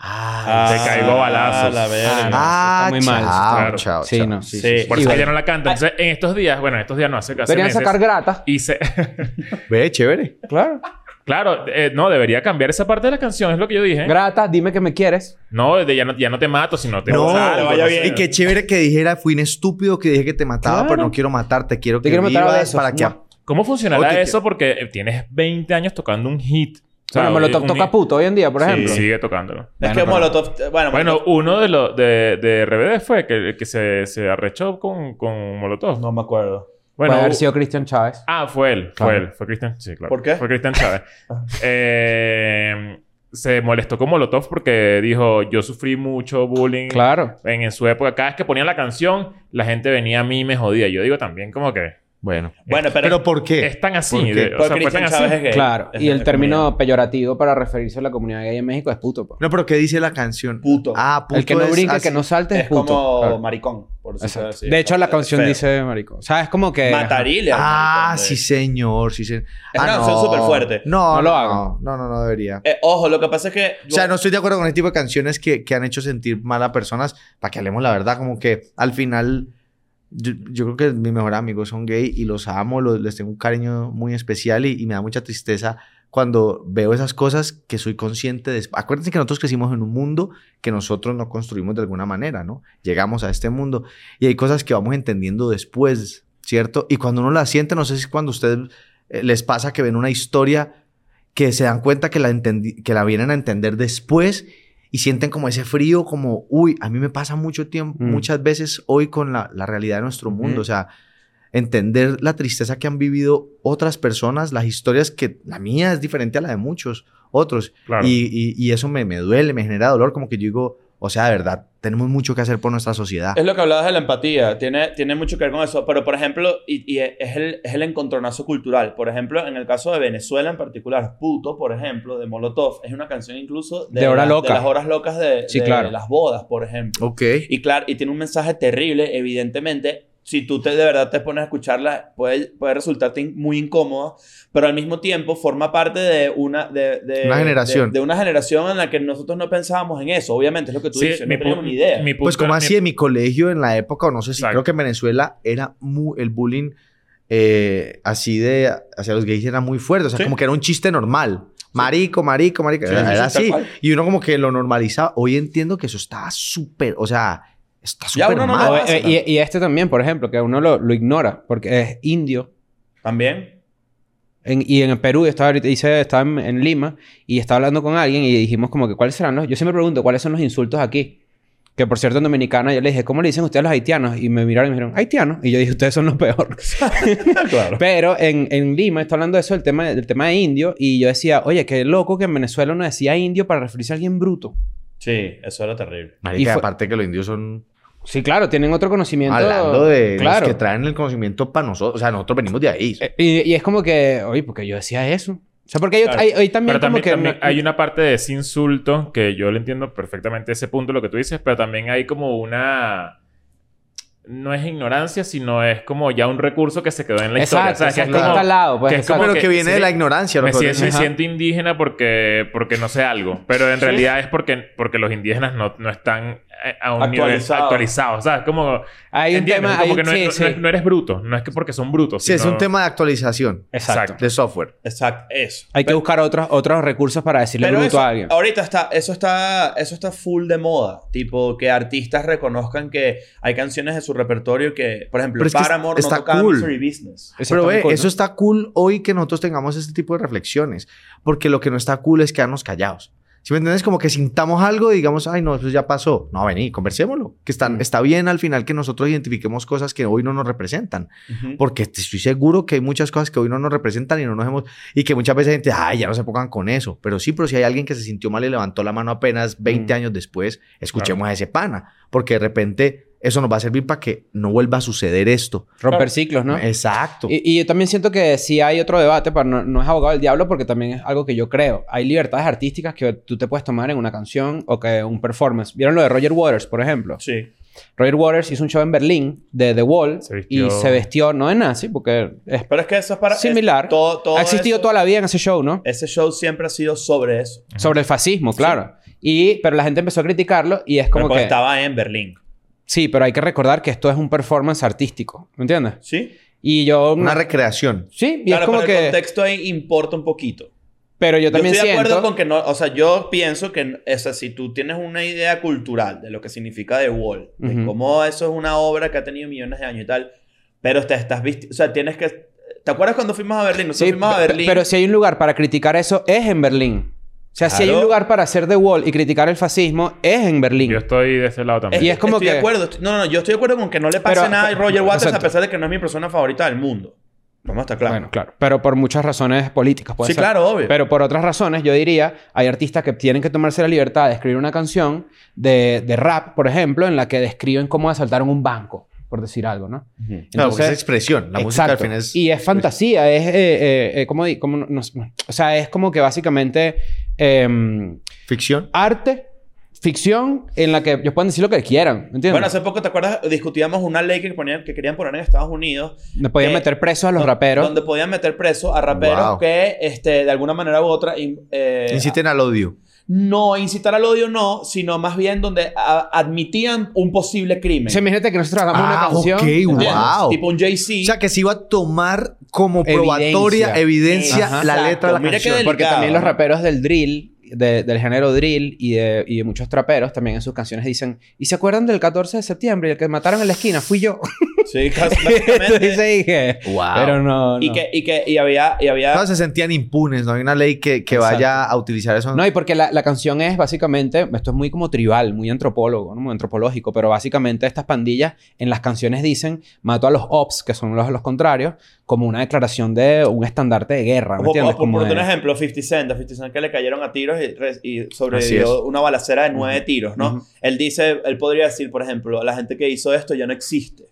Ah, te caigo a balazos. la verga. Ah, Ah, está muy mal, chao, está claro. chao, Sí, chao. no. Sí, Sí. sí, Por Y eso ya no la cantan. Entonces, en estos días, bueno, en estos días no, hace hace Deberían sacar grata. hice... <laughs> Ve, chévere. Claro. claro, eh, no, debería cambiar esa parte de la canción, es lo que yo dije. Grata, dime que me quieres. no, de ya no, ya no te mato, sino te No, salvo, vaya bien. Y qué chévere que dijera, fui un estúpido que dije que te mataba, Claro. pero no quiero matarte, quiero Te que quiero matar a vivas para que... ¿Cómo funcionará eso? Porque tienes 20 años tocando un hit. O sea, bueno, un toca puto hoy en día, por Sí, ejemplo. sigue tocándolo. Es Bueno, que pero- Molotov... Bueno, Bueno, Molotov- uno de los de, de RBD fue que, que se, se arrechó con, con Molotov. No me acuerdo. Bueno, Puede haber sido Cristian Chávez. ah, fue él, Claro. fue él, fue Cristian, sí, claro. ¿Por qué? Fue Cristian Chávez. <laughs> Eh, se molestó con Molotov porque dijo, yo sufrí mucho bullying Claro. en, en su época. Cada vez que ponían la canción, la gente venía a mí y me jodía. Yo digo también como que Bueno. Bueno, pero... ¿Pero por qué? es tan así. ¿Por qué? de- o porque sea, fue Christian tan Chávez así. es gay. Claro. Es Y el término comunidad. peyorativo para referirse a la comunidad gay en México es puto. pues. No, pero ¿qué dice la canción? Puto. Ah, puto el que no es brinca, así. que no salte es, Es puto. como Claro. maricón, por así. De hecho, la canción feo. dice marico. O sea, es como que... Matarile Ah, maricón, sí, señor, sí, señor. Es ah, una canción súper fuerte. No, No no, lo no, hagan. no, no, no debería. Eh, ojo, lo que pasa es que... O sea, no estoy de acuerdo con ese tipo de canciones que, que han hecho sentir mal a personas. Para que hablemos la verdad, como que al final... Yo, creo que mis mejores amigos son gay y los amo, los- les tengo un cariño muy especial y, me da mucha tristeza cuando veo esas cosas que soy consciente de... Acuérdense que nosotros crecimos en un mundo que nosotros no construimos de alguna manera, ¿no? Llegamos a este mundo y hay cosas que vamos entendiendo después, ¿cierto? Y cuando uno la siente, no sé si cuando a ustedes eh, les pasa que ven una historia que se dan cuenta que la, que la vienen a entender después y sienten como ese frío, como, uy, a mí me pasa mucho tiempo, Mm. muchas veces hoy con la, la realidad de nuestro mundo, o sea, entender la tristeza que han vivido otras personas, las historias que la mía es diferente a la de muchos otros, Claro. y, y- y eso me, me duele, me genera dolor, como que yo digo, o sea, de verdad, tenemos mucho que hacer por nuestra sociedad. Es lo que hablabas de la empatía, tiene, tiene mucho que ver con eso, pero por ejemplo, y, y es, el, es el encontronazo cultural. Por ejemplo, en el caso de Venezuela en particular, Puto, por ejemplo, de Molotov, es una canción incluso de, De hora loca. de las horas locas de, Sí, de claro. las bodas, por ejemplo. Ok. Y claro, y tiene un mensaje terrible, evidentemente. Si tú te, de verdad te pones a escucharla, puede, puede resultarte in- muy incómoda, pero al mismo tiempo forma parte de una, de, de- Una generación. De, de una generación en la que nosotros no pensábamos en eso. Obviamente, es lo que tú Sí, dices, mi no teníamos ni idea. mi Pues como así mi- en mi colegio en la época, o no sé si Exacto. creo que en Venezuela era muy, el bullying eh, así de hacia los gays era muy fuerte, o sea, Sí. como que era un chiste normal. Marico, marico, marico, Sí, era, así. Y uno como que lo normalizaba. Hoy entiendo que eso está súper, o sea, está súper no mal. hace eh, y, y este también, por ejemplo, que uno lo, lo ignora porque es indio. También. En- y en el Perú, yo estaba, ahorita, hice, estaba en, en Lima y estaba hablando con alguien y dijimos como que cuáles serán los... Yo siempre pregunto cuáles son los insultos aquí. Que por cierto en Dominicana yo le dije, ¿cómo le dicen ustedes a los haitianos? Y me miraron y me dijeron, haitianos. Y yo dije, ustedes son los peor. <laughs> claro. Pero en, en Lima, está hablando de eso, el tema, del tema de indio. Y yo decía, oye, qué loco que en Venezuela uno decía indio para referirse a alguien bruto. Sí, eso era terrible. Marica, y aparte que los indios son Sí, claro, tienen otro conocimiento. hablando de claro. los que traen el conocimiento para nosotros, o sea, nosotros venimos de ahí. Eh, Y, y es como que, oye, porque yo decía eso. O sea, porque hay, Claro. hay- hay también Pero como también, que... también no- hay una parte de ese insulto que yo le entiendo perfectamente ese punto, lo que tú dices, pero también hay como una... No es ignorancia, sino es como ya un recurso que se quedó en la historia. Exacto, O sea, que es como- está al lado, pues, que es como Pero que, viene sí, de la ignorancia. me lo siento, me siento indígena porque, porque no sé algo. Pero en Sí. realidad es porque, porque los indígenas no, no están a un nivel actualizado. O sea, es como... Hay un ¿entiendes? tema... Como hay que no, sí, no- sí. no- eres bruto. No es que porque son brutos. Sí, es sino- un tema de actualización Exacto. de software. Exacto, eso. Hay que buscar otros, otros recursos para decirle Pero bruto eso, a alguien. ahorita está, eso está, eso está full de moda. Tipo, que artistas reconozcan que hay canciones de su repertorio que, por ejemplo, Pero es que Paramore está no tocaba cool. Misery Business. Eso Pero ve, cool, eso ¿no? está cool hoy que nosotros tengamos este tipo de reflexiones. Porque lo que no está cool es quedarnos callados. Si me entiendes? Como que sintamos algo y digamos, ay, no, eso ya pasó. No, vení, conversémoslo. Que están, Mm. está bien al final que nosotros identifiquemos cosas que hoy no nos representan. Ujú. Porque te- estoy seguro que hay muchas cosas que hoy no nos representan y no nos hemos... Y que muchas veces la gente, ay, ya no se pongan con eso. Pero sí, pero si hay alguien que se sintió mal y levantó la mano apenas 20 Mm. años después, escuchemos a ese pana. Porque de repente eso nos va a servir para que no vuelva a suceder esto. Romper ciclos, ¿no? Exacto. Y, y yo también siento que sí hay otro debate, pero no, no es abogado del diablo porque también es algo que yo creo. Hay libertades artísticas que tú te puedes tomar en una canción o que un performance. ¿Vieron lo de Roger Waters, por ejemplo? Sí. Roger Waters hizo un show en Berlín de The Wall Se y se vestió, no de nazi, porque es Pero es que eso es para... es- similar. todo, todo ha existido eso- toda la vida en ese show, ¿no? Ese show siempre ha sido sobre eso. Sobre el fascismo, claro. Y, pero la gente empezó a criticarlo y es como Como que... estaba en Berlín. Sí, pero hay que recordar que esto es un performance artístico, ¿me entiendes? ¿Sí? Y yo... Una recreación. Sí, y claro, es como pero el que... contexto ahí importa un poquito. Pero yo también yo estoy de acuerdo con que no, o sea, yo pienso que, o sea, si tú tienes una idea cultural de lo que significa The Wall, de Ujú. cómo eso es una obra que ha tenido millones de años y tal, pero te estás visti- o sea, tienes que, ¿te acuerdas cuando fuimos a Berlín? Nosotros Sí, fuimos a Berlín. Pero si hay un lugar para criticar eso, es en Berlín. O sea, si hay un lugar para hacer The Wall y criticar el fascismo, es en Berlín. Yo estoy de ese lado también. Y es como estoy que- de acuerdo. no, no, no, yo estoy de acuerdo con que no le pase Pero- nada a Roger Waters exacto. a pesar de que no es mi persona favorita del mundo. Vamos a estar claros. Bueno, claro. Pero por muchas razones políticas, puede sí, ser. claro, obvio. Pero por otras razones, yo diría, hay artistas que tienen que tomarse la libertad de escribir una canción de, de rap, por ejemplo, en la que describen cómo asaltaron un banco, por decir algo, ¿no? Ujú. Claro, porque es expresión. La música al Exacto. fin es... Y es fantasía, es... eh, eh, eh, ¿cómo di- cómo no- no o sea, es como que básicamente... em, Ficción. arte, ficción, en la que ellos pueden decir lo que quieran, ¿me entiendes? Bueno, hace poco, ¿te acuerdas? Discutíamos una ley que, ponían, que querían poner en Estados Unidos No podían que- meter presos a los raperos. Donde podían meter presos a raperos Wow. que, este, de alguna manera u otra... in- eh, Inciten al odio. No incitar al odio, no, sino más bien donde a- admitían un posible crimen. O sea, imagínate que nosotros hagamos una Ah, canción. ok, ¿entiendes? wow. Tipo un Jay-Z. O sea, que se iba a tomar como probatoria, evidencia, la letra de la Mira canción. Porque también los raperos del drill, de- del género drill y de, y de muchos traperos también en sus canciones dicen, ¿y se acuerdan del 14 de septiembre y el que mataron en la esquina? Fui yo. <laughs> Sí, <laughs> casi- básicamente. dije, Wow. pero no, no. Y que, y que y había, y había Todos se sentían impunes, no hay una ley que, que vaya a utilizar eso. No, y porque la, la canción es básicamente, esto es muy como tribal, muy antropólogo, ¿no? muy antropológico, pero básicamente estas pandillas en las canciones dicen, mato a los ops, que son los, los contrarios, como una declaración de un estandarte de guerra, ¿me entiendes? por, Como por de- un ejemplo, 50 Cent, a 50 Cent que le cayeron a tiros y, y sobrevivió una balacera de nueve tiros, ¿no? Él dice, él podría decir, por ejemplo, la gente que hizo esto ya no existe.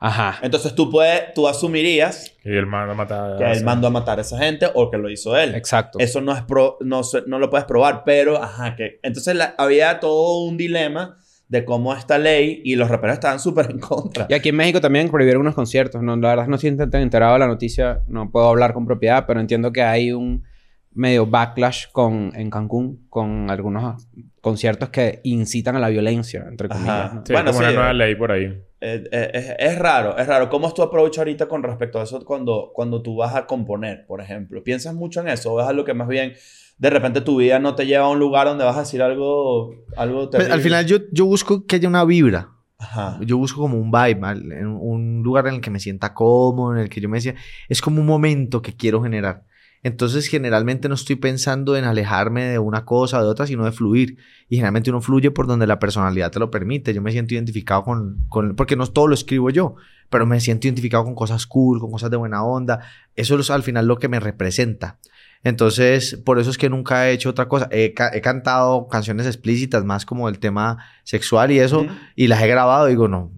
Ajá. Entonces tú puedes, tú asumirías Y el man mata que él mandó a matar a esa gente o que lo hizo él. Exacto. Eso no es pro, no, se- no lo puedes probar, pero ajá, que entonces la- había todo un dilema de cómo esta ley y los raperos estaban súper en contra. Y aquí en México también prohibieron unos conciertos. No, la verdad no estoy tan enterado de la noticia, no puedo hablar con propiedad, pero entiendo que hay un medio backlash con, en Cancún con algunos conciertos que incitan a la violencia, entre comillas. ¿no? Sí, Bueno, como una sí, nueva eh. ley por ahí. Eh, eh, es, es raro, es raro. ¿Cómo es tu approach ahorita con respecto a eso cuando, cuando tú vas a componer, por ejemplo? ¿Piensas mucho en eso? ¿O es algo que más bien de repente tu vida no te lleva a un lugar donde vas a decir algo, algo Pues, terrible? al final yo, yo busco que haya una vibra. Ajá. Yo busco como un vibe, un lugar en el que me sienta cómodo, en el que yo me decía, es como un momento que quiero generar. Entonces, generalmente no estoy pensando en alejarme de una cosa o de otra, sino de fluir. Y generalmente uno fluye por donde la personalidad te lo permite. Yo me siento identificado con, con porque no todo lo escribo yo, pero me siento identificado con cosas cool, con cosas de buena onda. Eso es al final lo que me representa. Entonces, por eso es que nunca he hecho otra cosa. He, ca- he cantado canciones explícitas, más como el tema sexual y eso, y las he grabado. Digo, no,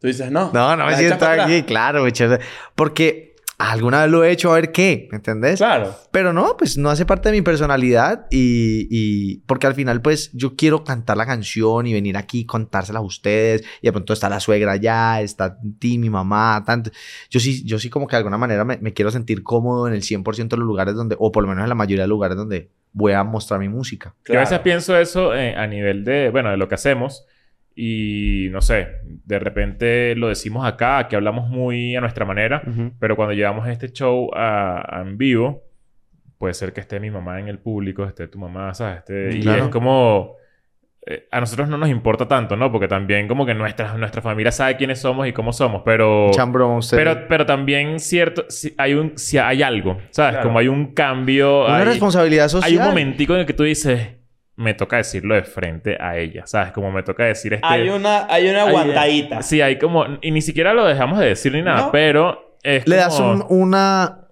Tú dices, no. no, no me ¿La siento aquí, claro, porque alguna vez lo he hecho a ver qué, ¿me entendés? Claro. Pero no, pues no hace parte de mi personalidad y, y porque al final pues yo quiero cantar la canción y venir aquí y contársela a ustedes y de pronto está la suegra allá, está ti, mi mamá, tanto. Yo sí, yo sí como que de alguna manera me, me quiero sentir cómodo en el 100% de los lugares donde, o por lo menos en la mayoría de los lugares donde voy a mostrar mi música. Yo a veces pienso eso eh, a nivel de, bueno, de lo que hacemos. Y no sé, de repente lo decimos acá, aquí hablamos muy a nuestra manera. Ujú. Pero cuando llevamos este show a, a en vivo, puede ser que esté mi mamá en el público, esté tu mamá, ¿sabes? Esté- y Claro. es como... eh, a nosotros no nos importa tanto, ¿no? Porque también como que nuestra, nuestra familia sabe quiénes somos y cómo somos, pero... Chambro, usted. Pero, pero también cierto... Si hay, un, si hay algo, ¿sabes? Claro. Como hay un cambio... una hay- responsabilidad social. hay un momentico en el que tú dices, me toca decirlo de frente a ella, ¿sabes? Como me toca decir este... Hay una, hay una Hay- aguantadita. Sí, hay como... Y ni siquiera lo dejamos de decir ni nada, No. pero... Es Le das como- un- una...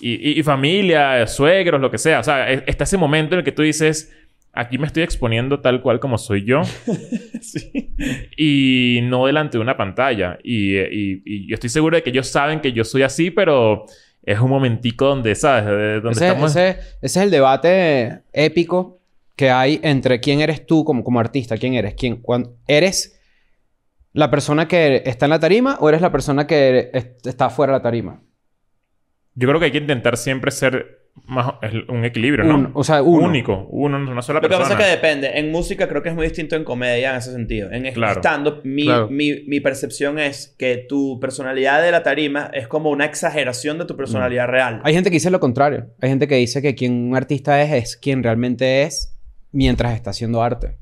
Y, y- y familia, suegros, lo que sea. O sea, es- está ese momento en el que tú dices... Aquí me estoy exponiendo tal cual como soy yo. <laughs> Sí. y no delante de una pantalla. Y, y- y yo estoy seguro de que ellos saben que yo soy así, pero... Es un momentico donde, ¿sabes? De- donde Ese, estamos... ese- ese es el debate épico que hay entre quién eres tú como, como artista, quién eres, quién, cuán- eres la persona que está en la tarima o eres la persona que es- está fuera de la tarima. Yo creo que hay que intentar siempre ser más... un equilibrio, ¿no? Un- o sea, uno. Único. Uno, una sola Lo que persona. pasa es que depende. En música creo que es muy distinto en comedia en ese sentido. En Claro. stand-up, mi, Claro. mi, mi percepción es que tu personalidad de la tarima es como una exageración de tu personalidad real. Hay gente que dice lo contrario. Hay gente que dice que quien un artista es es quien realmente es mientras está haciendo arte.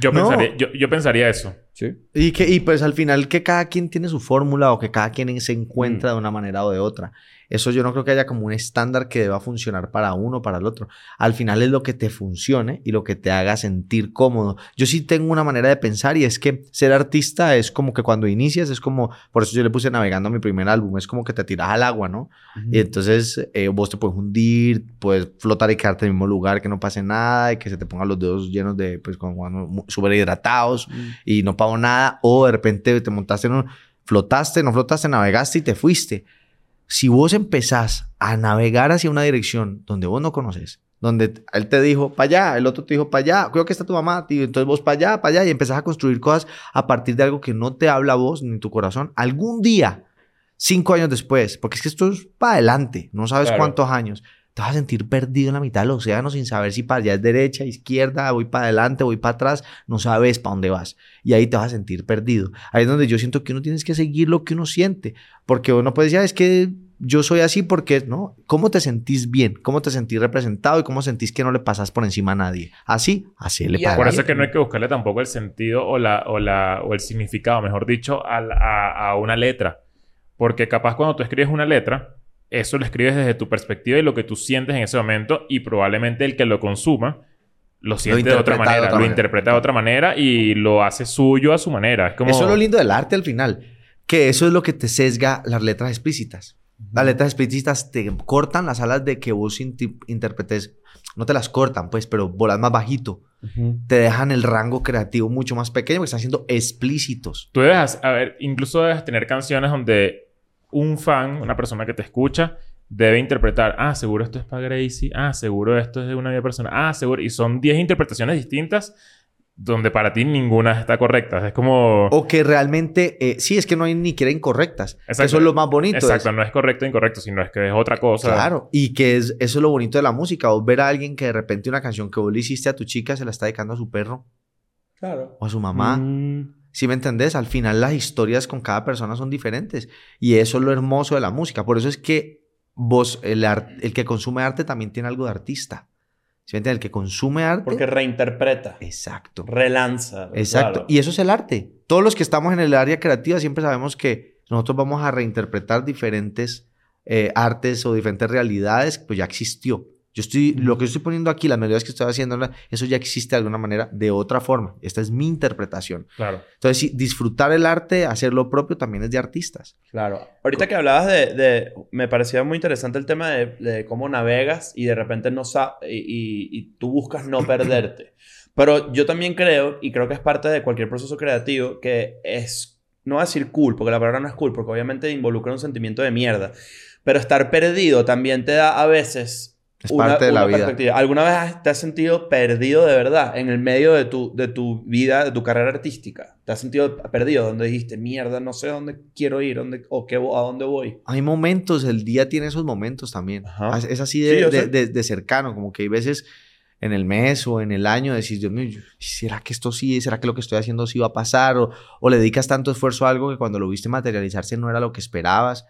Yo, No. pensaría, yo, yo pensaría eso. ¿Sí? Y, que, y pues al final que cada quien tiene su fórmula o que cada quien se encuentra de una manera o de otra. Eso yo no creo que haya como un estándar que deba funcionar para uno o para el otro. Al final es lo que te funcione y lo que te haga sentir cómodo. Yo sí tengo una manera de pensar y es que ser artista es como que cuando inicias es como, por eso yo le puse navegando a mi primer álbum, es como que te tiras al agua, ¿no? Y entonces eh, vos te puedes hundir, puedes flotar y quedarte en el mismo lugar, que no pase nada y que se te pongan los dedos llenos de, pues, como súper hidratados y no pago nada. O de repente te montaste en un... Flotaste, no flotaste, navegaste y te fuiste. Si vos empezás a navegar hacia una dirección donde vos no conoces, donde él te dijo para allá, el otro te dijo para allá, creo que está tu mamá, tío, entonces vos para allá, para allá y empezás a construir cosas a partir de algo que no te habla vos ni tu corazón, algún día, cinco años después, porque es que esto es para adelante, no sabes Claro. cuántos años, te vas a sentir perdido en la mitad del océano sin saber si para allá es derecha, izquierda, voy para adelante, voy para atrás, no sabes para dónde vas. Y ahí te vas a sentir perdido. Ahí es donde yo siento que uno tienes que seguir lo que uno siente, porque uno puede decir, "Ah, es que yo soy así porque, ¿no? ¿Cómo te sentís bien? ¿Cómo te sentís representado? ¿Y cómo sentís que no le pasas por encima a nadie? Así, así le Y a- para Por eso es que no hay que buscarle tampoco el sentido o, la, o, la, o el significado, mejor dicho, a, a, a una letra. Porque capaz cuando tú escribes una letra, eso lo escribes desde tu perspectiva y lo que tú sientes en ese momento y probablemente el que lo consuma lo siente de otra de manera, otra lo manera. interpreta de otra manera y lo hace suyo a su manera. Es como... Eso es lo lindo del arte al final, que eso es lo que te sesga las letras explícitas. Las letras explícitas te cortan las alas de que vos interpretes, no te las cortan, pues, pero volas más bajito. Te dejan el rango creativo mucho más pequeño porque están siendo explícitos. Tú debes, a ver, incluso debes tener canciones donde un fan, una persona que te escucha, debe interpretar, ah, seguro esto es para Gracie, ah, seguro esto es de una vida personal, ah, seguro, y son 10 interpretaciones distintas donde para ti ninguna está correcta. Es como... O que realmente, eh, sí, es que no hay ni siquiera incorrectas. Exacto. Eso es lo más bonito. Exacto, es- no es correcto o incorrecto, sino es que es otra cosa. Claro, y que es, eso es lo bonito de la música. Vos ver a alguien que de repente una canción que vos le hiciste a tu chica se la está dedicando a su perro Claro. o a su mamá. Mm. ¿Sí me entendés? Al final las historias con cada persona son diferentes. Y eso es lo hermoso de la música. Por eso es que vos, el, que consume arte también tiene algo de artista. ¿Sí me entiendes? El que consume arte... Porque reinterpreta, Exacto. relanza. Exacto. claro. Y eso es el arte. Todos los que estamos en el área creativa siempre sabemos que nosotros vamos a reinterpretar diferentes eh, artes o diferentes realidades, pues ya existió. Yo estoy, lo que yo estoy poniendo aquí, las melodías que estoy haciendo, eso ya existe de alguna manera, de otra forma. Esta es mi interpretación. Claro. Entonces, sí, disfrutar el arte, hacer lo propio, también es de artistas. Claro. Ahorita que hablabas de, de- Me parecía muy interesante el tema de, de cómo navegas y de repente no sabes... Y, y- y tú buscas no perderte. <coughs> Pero yo también creo, y creo que es parte de cualquier proceso creativo, que es... No voy a decir cool, porque la palabra no es cool, porque obviamente involucra un sentimiento de mierda. Pero estar perdido también te da a veces... Es parte de la vida. ¿Alguna vez te has sentido perdido de verdad en el medio de tu, de tu vida, de tu carrera artística? ¿Te has sentido perdido donde dijiste, mierda, no sé dónde quiero ir dónde, o qué, a dónde voy? Hay momentos, el día tiene esos momentos también. Ajá. Es- así Sí, de, de- cercano, como que hay veces en el mes o en el año decís, Dios mío, ¿será que esto sí, será que lo que estoy haciendo sí va a pasar? O, o le dedicas tanto esfuerzo a algo que cuando lo viste materializarse no era lo que esperabas.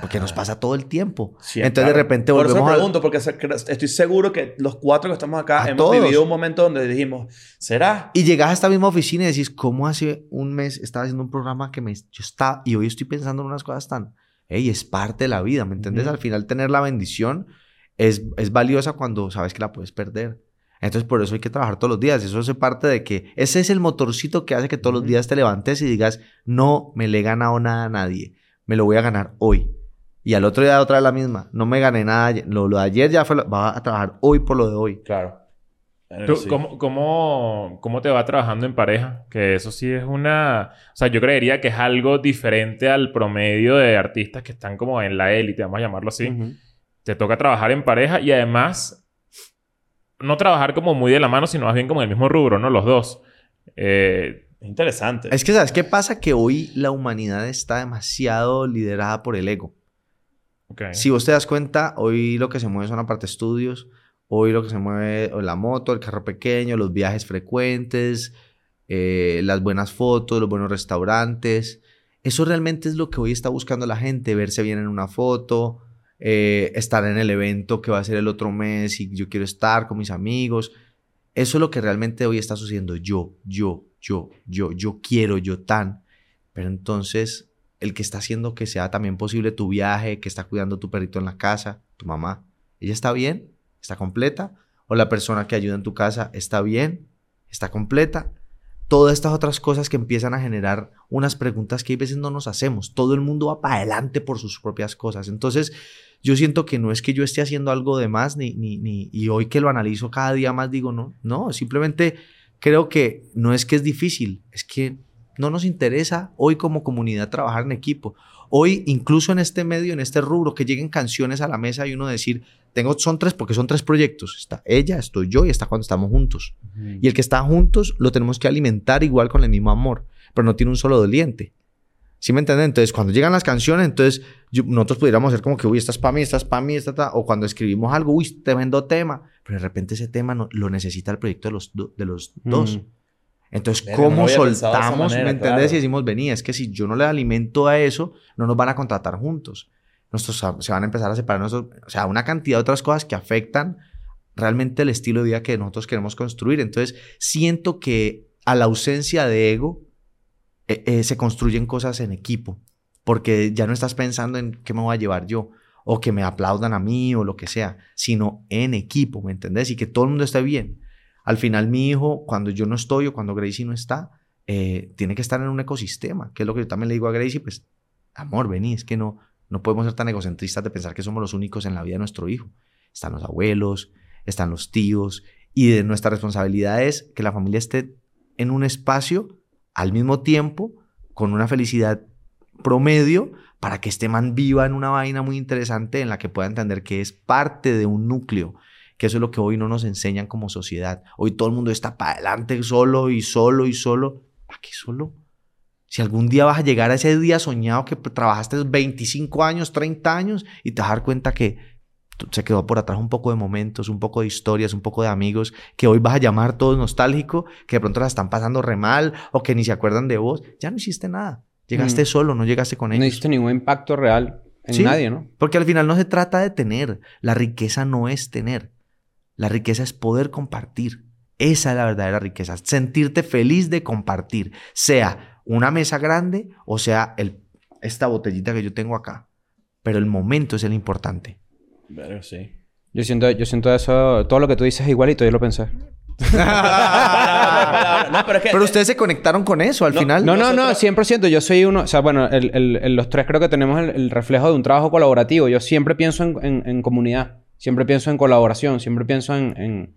Porque nos pasa todo el tiempo. Sí, Entonces de claro. repente Por eso volvemos a... pregunto, porque se- cre- estoy seguro que los cuatro que estamos acá A hemos todos. vivido un momento donde dijimos, ¿será? Y llegas a esta misma oficina y decís, ¿cómo hace un mes estaba haciendo un programa que me... Yo estaba... Y hoy estoy pensando en unas cosas tan... Ey, es parte de la vida, ¿me entiendes? Al final tener la bendición es, es valiosa cuando sabes que la puedes perder. Entonces por eso hay que trabajar todos los días. Eso hace parte de que... Ese es el motorcito que hace que todos los Ujú. días te levantes y digas, no me le he ganado nada a nadie. Me lo voy a ganar hoy. Y al otro día otra vez la misma. No me gané nada. ayer. Lo, lo de ayer ya fue... lo- Va a trabajar hoy por lo de hoy. Claro. ¿Tú, Sí. cómo, cómo, cómo te va trabajando en pareja? Que eso sí es una... O sea, yo creería que es algo diferente al promedio de artistas que están como en la élite, vamos a llamarlo así. Ujú. Te toca trabajar en pareja y además no trabajar como muy de la mano, sino más bien como en el mismo rubro, ¿no? Los dos. Eh, Es interesante. Es que, ¿sabes qué pasa? Que hoy la humanidad está demasiado liderada por el ego. Si vos te das cuenta, hoy lo que se mueve son aparte estudios, hoy lo que se mueve o la moto, el carro pequeño, los viajes frecuentes, eh, las buenas fotos, los buenos restaurantes. Eso realmente es lo que hoy está buscando la gente, verse bien en una foto, eh, estar en el evento que va a ser el otro mes y yo quiero estar con mis amigos. Eso es lo que realmente hoy está sucediendo. Yo, yo, yo, yo, yo quiero, yo tan. Pero entonces, el que está haciendo que sea también posible tu viaje, que está cuidando tu perrito en la casa, tu mamá, ¿ella está bien? ¿Está completa? ¿O la persona que ayuda en tu casa está bien? ¿Está completa? Todas estas otras cosas que empiezan a generar unas preguntas que a veces no nos hacemos. Todo el mundo va para adelante por sus propias cosas. Entonces, yo siento que no es que yo esté haciendo algo de más, ni, ni, ni, y hoy que lo analizo cada día más, digo, no, no, simplemente creo que no es que es difícil, es que no nos interesa hoy como comunidad trabajar en equipo. Hoy, incluso en este medio, en este rubro, que lleguen canciones a la mesa y uno decir, tengo, son tres, porque son tres proyectos. Está ella, estoy yo y está cuando estamos juntos. Y el que está juntos lo tenemos que alimentar igual con el mismo amor, pero no tiene un solo doliente. ¿Sí me entienden? Entonces, cuando llegan las canciones, entonces yo- nosotros pudiéramos hacer como que, uy, esta es para mí, esta es para mí, esta, ta. O cuando escribimos algo, uy, tremendo tema. Pero de repente ese tema no- lo necesita el proyecto de los, do- de los dos. Entonces, Verga, no ¿cómo esa soltamos? manera, ¿Me entendés? claro. Y decimos, vení, es que si yo no le alimento a eso, no nos van a contratar juntos. Nuestros, se van a empezar a separar. Nuestros, o sea, una cantidad de otras cosas que afectan realmente el estilo de vida que nosotros queremos construir. Entonces, siento que a la ausencia de ego eh, eh, se construyen cosas en equipo, porque ya no estás pensando en qué me voy a llevar yo, o que me aplaudan a mí, o lo que sea, sino en equipo, ¿me entendés? Y que todo el mundo esté bien. Al final, mi hijo, cuando yo no estoy o cuando Gracie no está, eh, tiene que estar en un ecosistema, que es lo que yo también le digo a Gracie, pues, amor, vení, es que no, no podemos ser tan egocentristas de pensar que somos los únicos en la vida de nuestro hijo. Están los abuelos, están los tíos, y de nuestra responsabilidad es que la familia esté en un espacio al mismo tiempo con una felicidad promedio para que este man viva en una vaina muy interesante en la que pueda entender que es parte de un núcleo, que eso es lo que hoy no nos enseñan como sociedad. Hoy todo el mundo está para adelante solo y solo y solo. ¿Para qué solo? Si algún día vas a llegar a ese día soñado que trabajaste 25 años, 30 años y te vas a dar cuenta que se quedó por atrás un poco de momentos, un poco de historias, un poco de amigos que hoy vas a llamar todos nostálgico, que de pronto la están pasando re mal o que ni se acuerdan de vos. Ya no hiciste nada. Llegaste Mm. solo, no llegaste con No ellos. hiciste ningún impacto real en Sí. nadie, ¿no? Porque al final no se trata de tener. La riqueza no es tener. La riqueza es poder compartir. Esa es la verdadera riqueza. Sentirte feliz de compartir. Sea una mesa grande o sea el, esta botellita que yo tengo acá. Pero el momento es el importante. Pero sí. Yo siento, yo siento eso, todo lo que tú dices es igualito, yo lo pensé. <laughs> no, pero es que... Pero ustedes se conectaron con eso al No, final. No, no, no, Nosotros- 100%. Yo soy uno, o sea, bueno, el- el- el- los tres creo que tenemos el, el reflejo de un trabajo colaborativo. Yo siempre pienso en, en- en comunidad, siempre pienso en colaboración, siempre pienso en, en-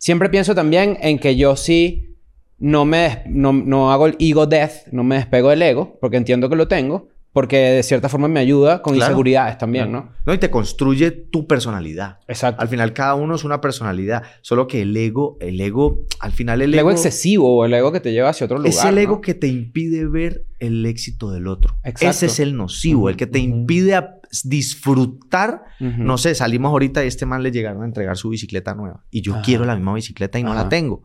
Siempre pienso también en que yo sí no me no, no hago el ego death, no me despego del ego, porque entiendo que lo tengo, porque de cierta forma me ayuda con Claro. inseguridades también, ¿no? No, y te construye tu personalidad. Exacto. Al final cada uno es una personalidad. Solo que el ego, el ego, al final el, el ego excesivo o el ego que te lleva hacia otro lugar. Es el ego que te impide ver el éxito del otro. Exacto. Ese es el nocivo, el que te Ujú. impide disfrutar. No sé, salimos ahorita y a este man le llegaron a entregar su bicicleta nueva. Y yo Ajá. quiero la misma bicicleta y no Ajá. la tengo.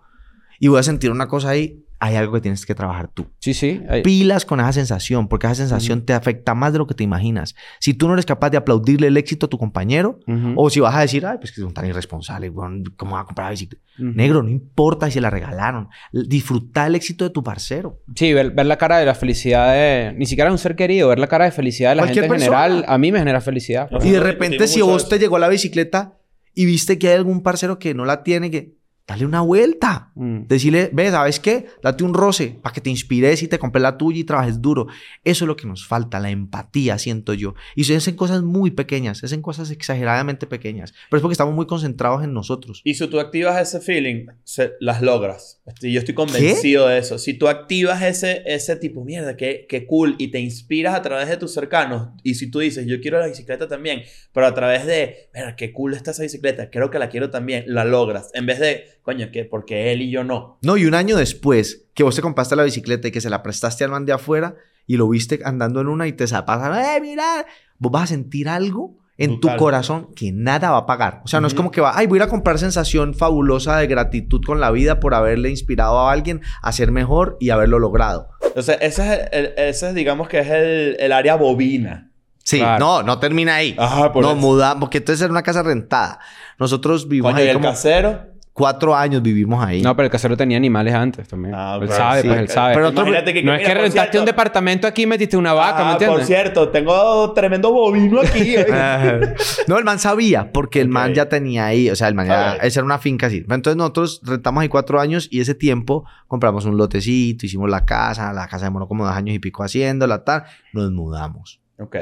Y voy a sentir una cosa ahí. Hay algo que tienes que trabajar tú. Sí, sí. Hay- Pilas con esa sensación, porque esa sensación te afecta más de lo que te imaginas. Si tú no eres capaz de aplaudirle el éxito a tu compañero, o si vas a decir, ay, pues que son tan irresponsables, ¿cómo va a comprar la bicicleta? Negro, no importa si se la regalaron. Disfruta el éxito de tu parcero. Sí, ver, ver la cara de la felicidad de... Ni siquiera de un ser querido. Ver la cara de felicidad de la Cualquier gente en persona. general, a mí me genera felicidad. Y de repente, si vos eso. te llegó la bicicleta y viste que hay algún parcero que no la tiene, que dale una vuelta. Mm. Decirle, ve, ¿sabes qué? Date un roce para que te inspires y te compres la tuya y trabajes duro. Eso es lo que nos falta, la empatía, siento yo. Y se hacen cosas muy pequeñas, se hacen cosas exageradamente pequeñas. Pero es porque estamos muy concentrados en nosotros. Y si tú activas ese feeling, se- las logras. Yo estoy convencido de eso. Si tú activas ese, ese tipo, mierda, qué, qué cool, y te inspiras a través de tus cercanos, y si tú dices, yo quiero la bicicleta también, pero a través de, mira, qué cool está esa bicicleta, creo que la quiero también, la logras. En vez de, coño, que porque él y yo no. No, y un año después que vos te compraste la bicicleta y que se la prestaste al man de afuera y lo viste andando en una y te pasaron, ¡eh, mira! Vos vas a sentir algo en tu corazón que nada va a pagar. O sea, no es como que va, ay, voy a ir a comprar sensación fabulosa de gratitud con la vida por haberle inspirado a alguien a ser mejor y haberlo logrado. Entonces, ese es, el- ese es, digamos que es el, el área bobina. Sí, Claro. no, no termina ahí. Ajá, por no, eso. mudamos, porque entonces era una casa rentada. Nosotros vivimos y ahí el como casero. Cuatro años vivimos ahí. No, pero el casero tenía animales antes también. Ah, él sabe, sí. pues él sabe. Pero Pero imagínate que... no es que rentaste cierto- un departamento aquí y metiste una vaca, ¿me Ah, entiendes? por cierto, tengo tremendo bovino aquí. <laughs> ¿eh? <laughs> no, el man sabía, porque el man ya tenía ahí, o sea, el man ya, esa era una finca así. Entonces nosotros rentamos ahí cuatro años y ese tiempo compramos un lotecito, hicimos la casa, la casa demoró como dos años y pico haciéndola, tal, nos mudamos. ok.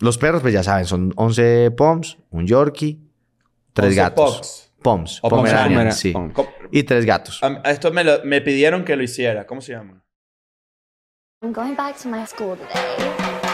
Los perros, pues ya saben, son 11 poms, un Yorkie, tres 11 gatos. Pogs. Poms, O Pomeranian, Pomeranian, sí. Pom- ¿Cómo- Y tres gatos. A, a esto me, lo- me pidieron que lo hiciera. ¿Cómo se llama? I'm going back to my school today.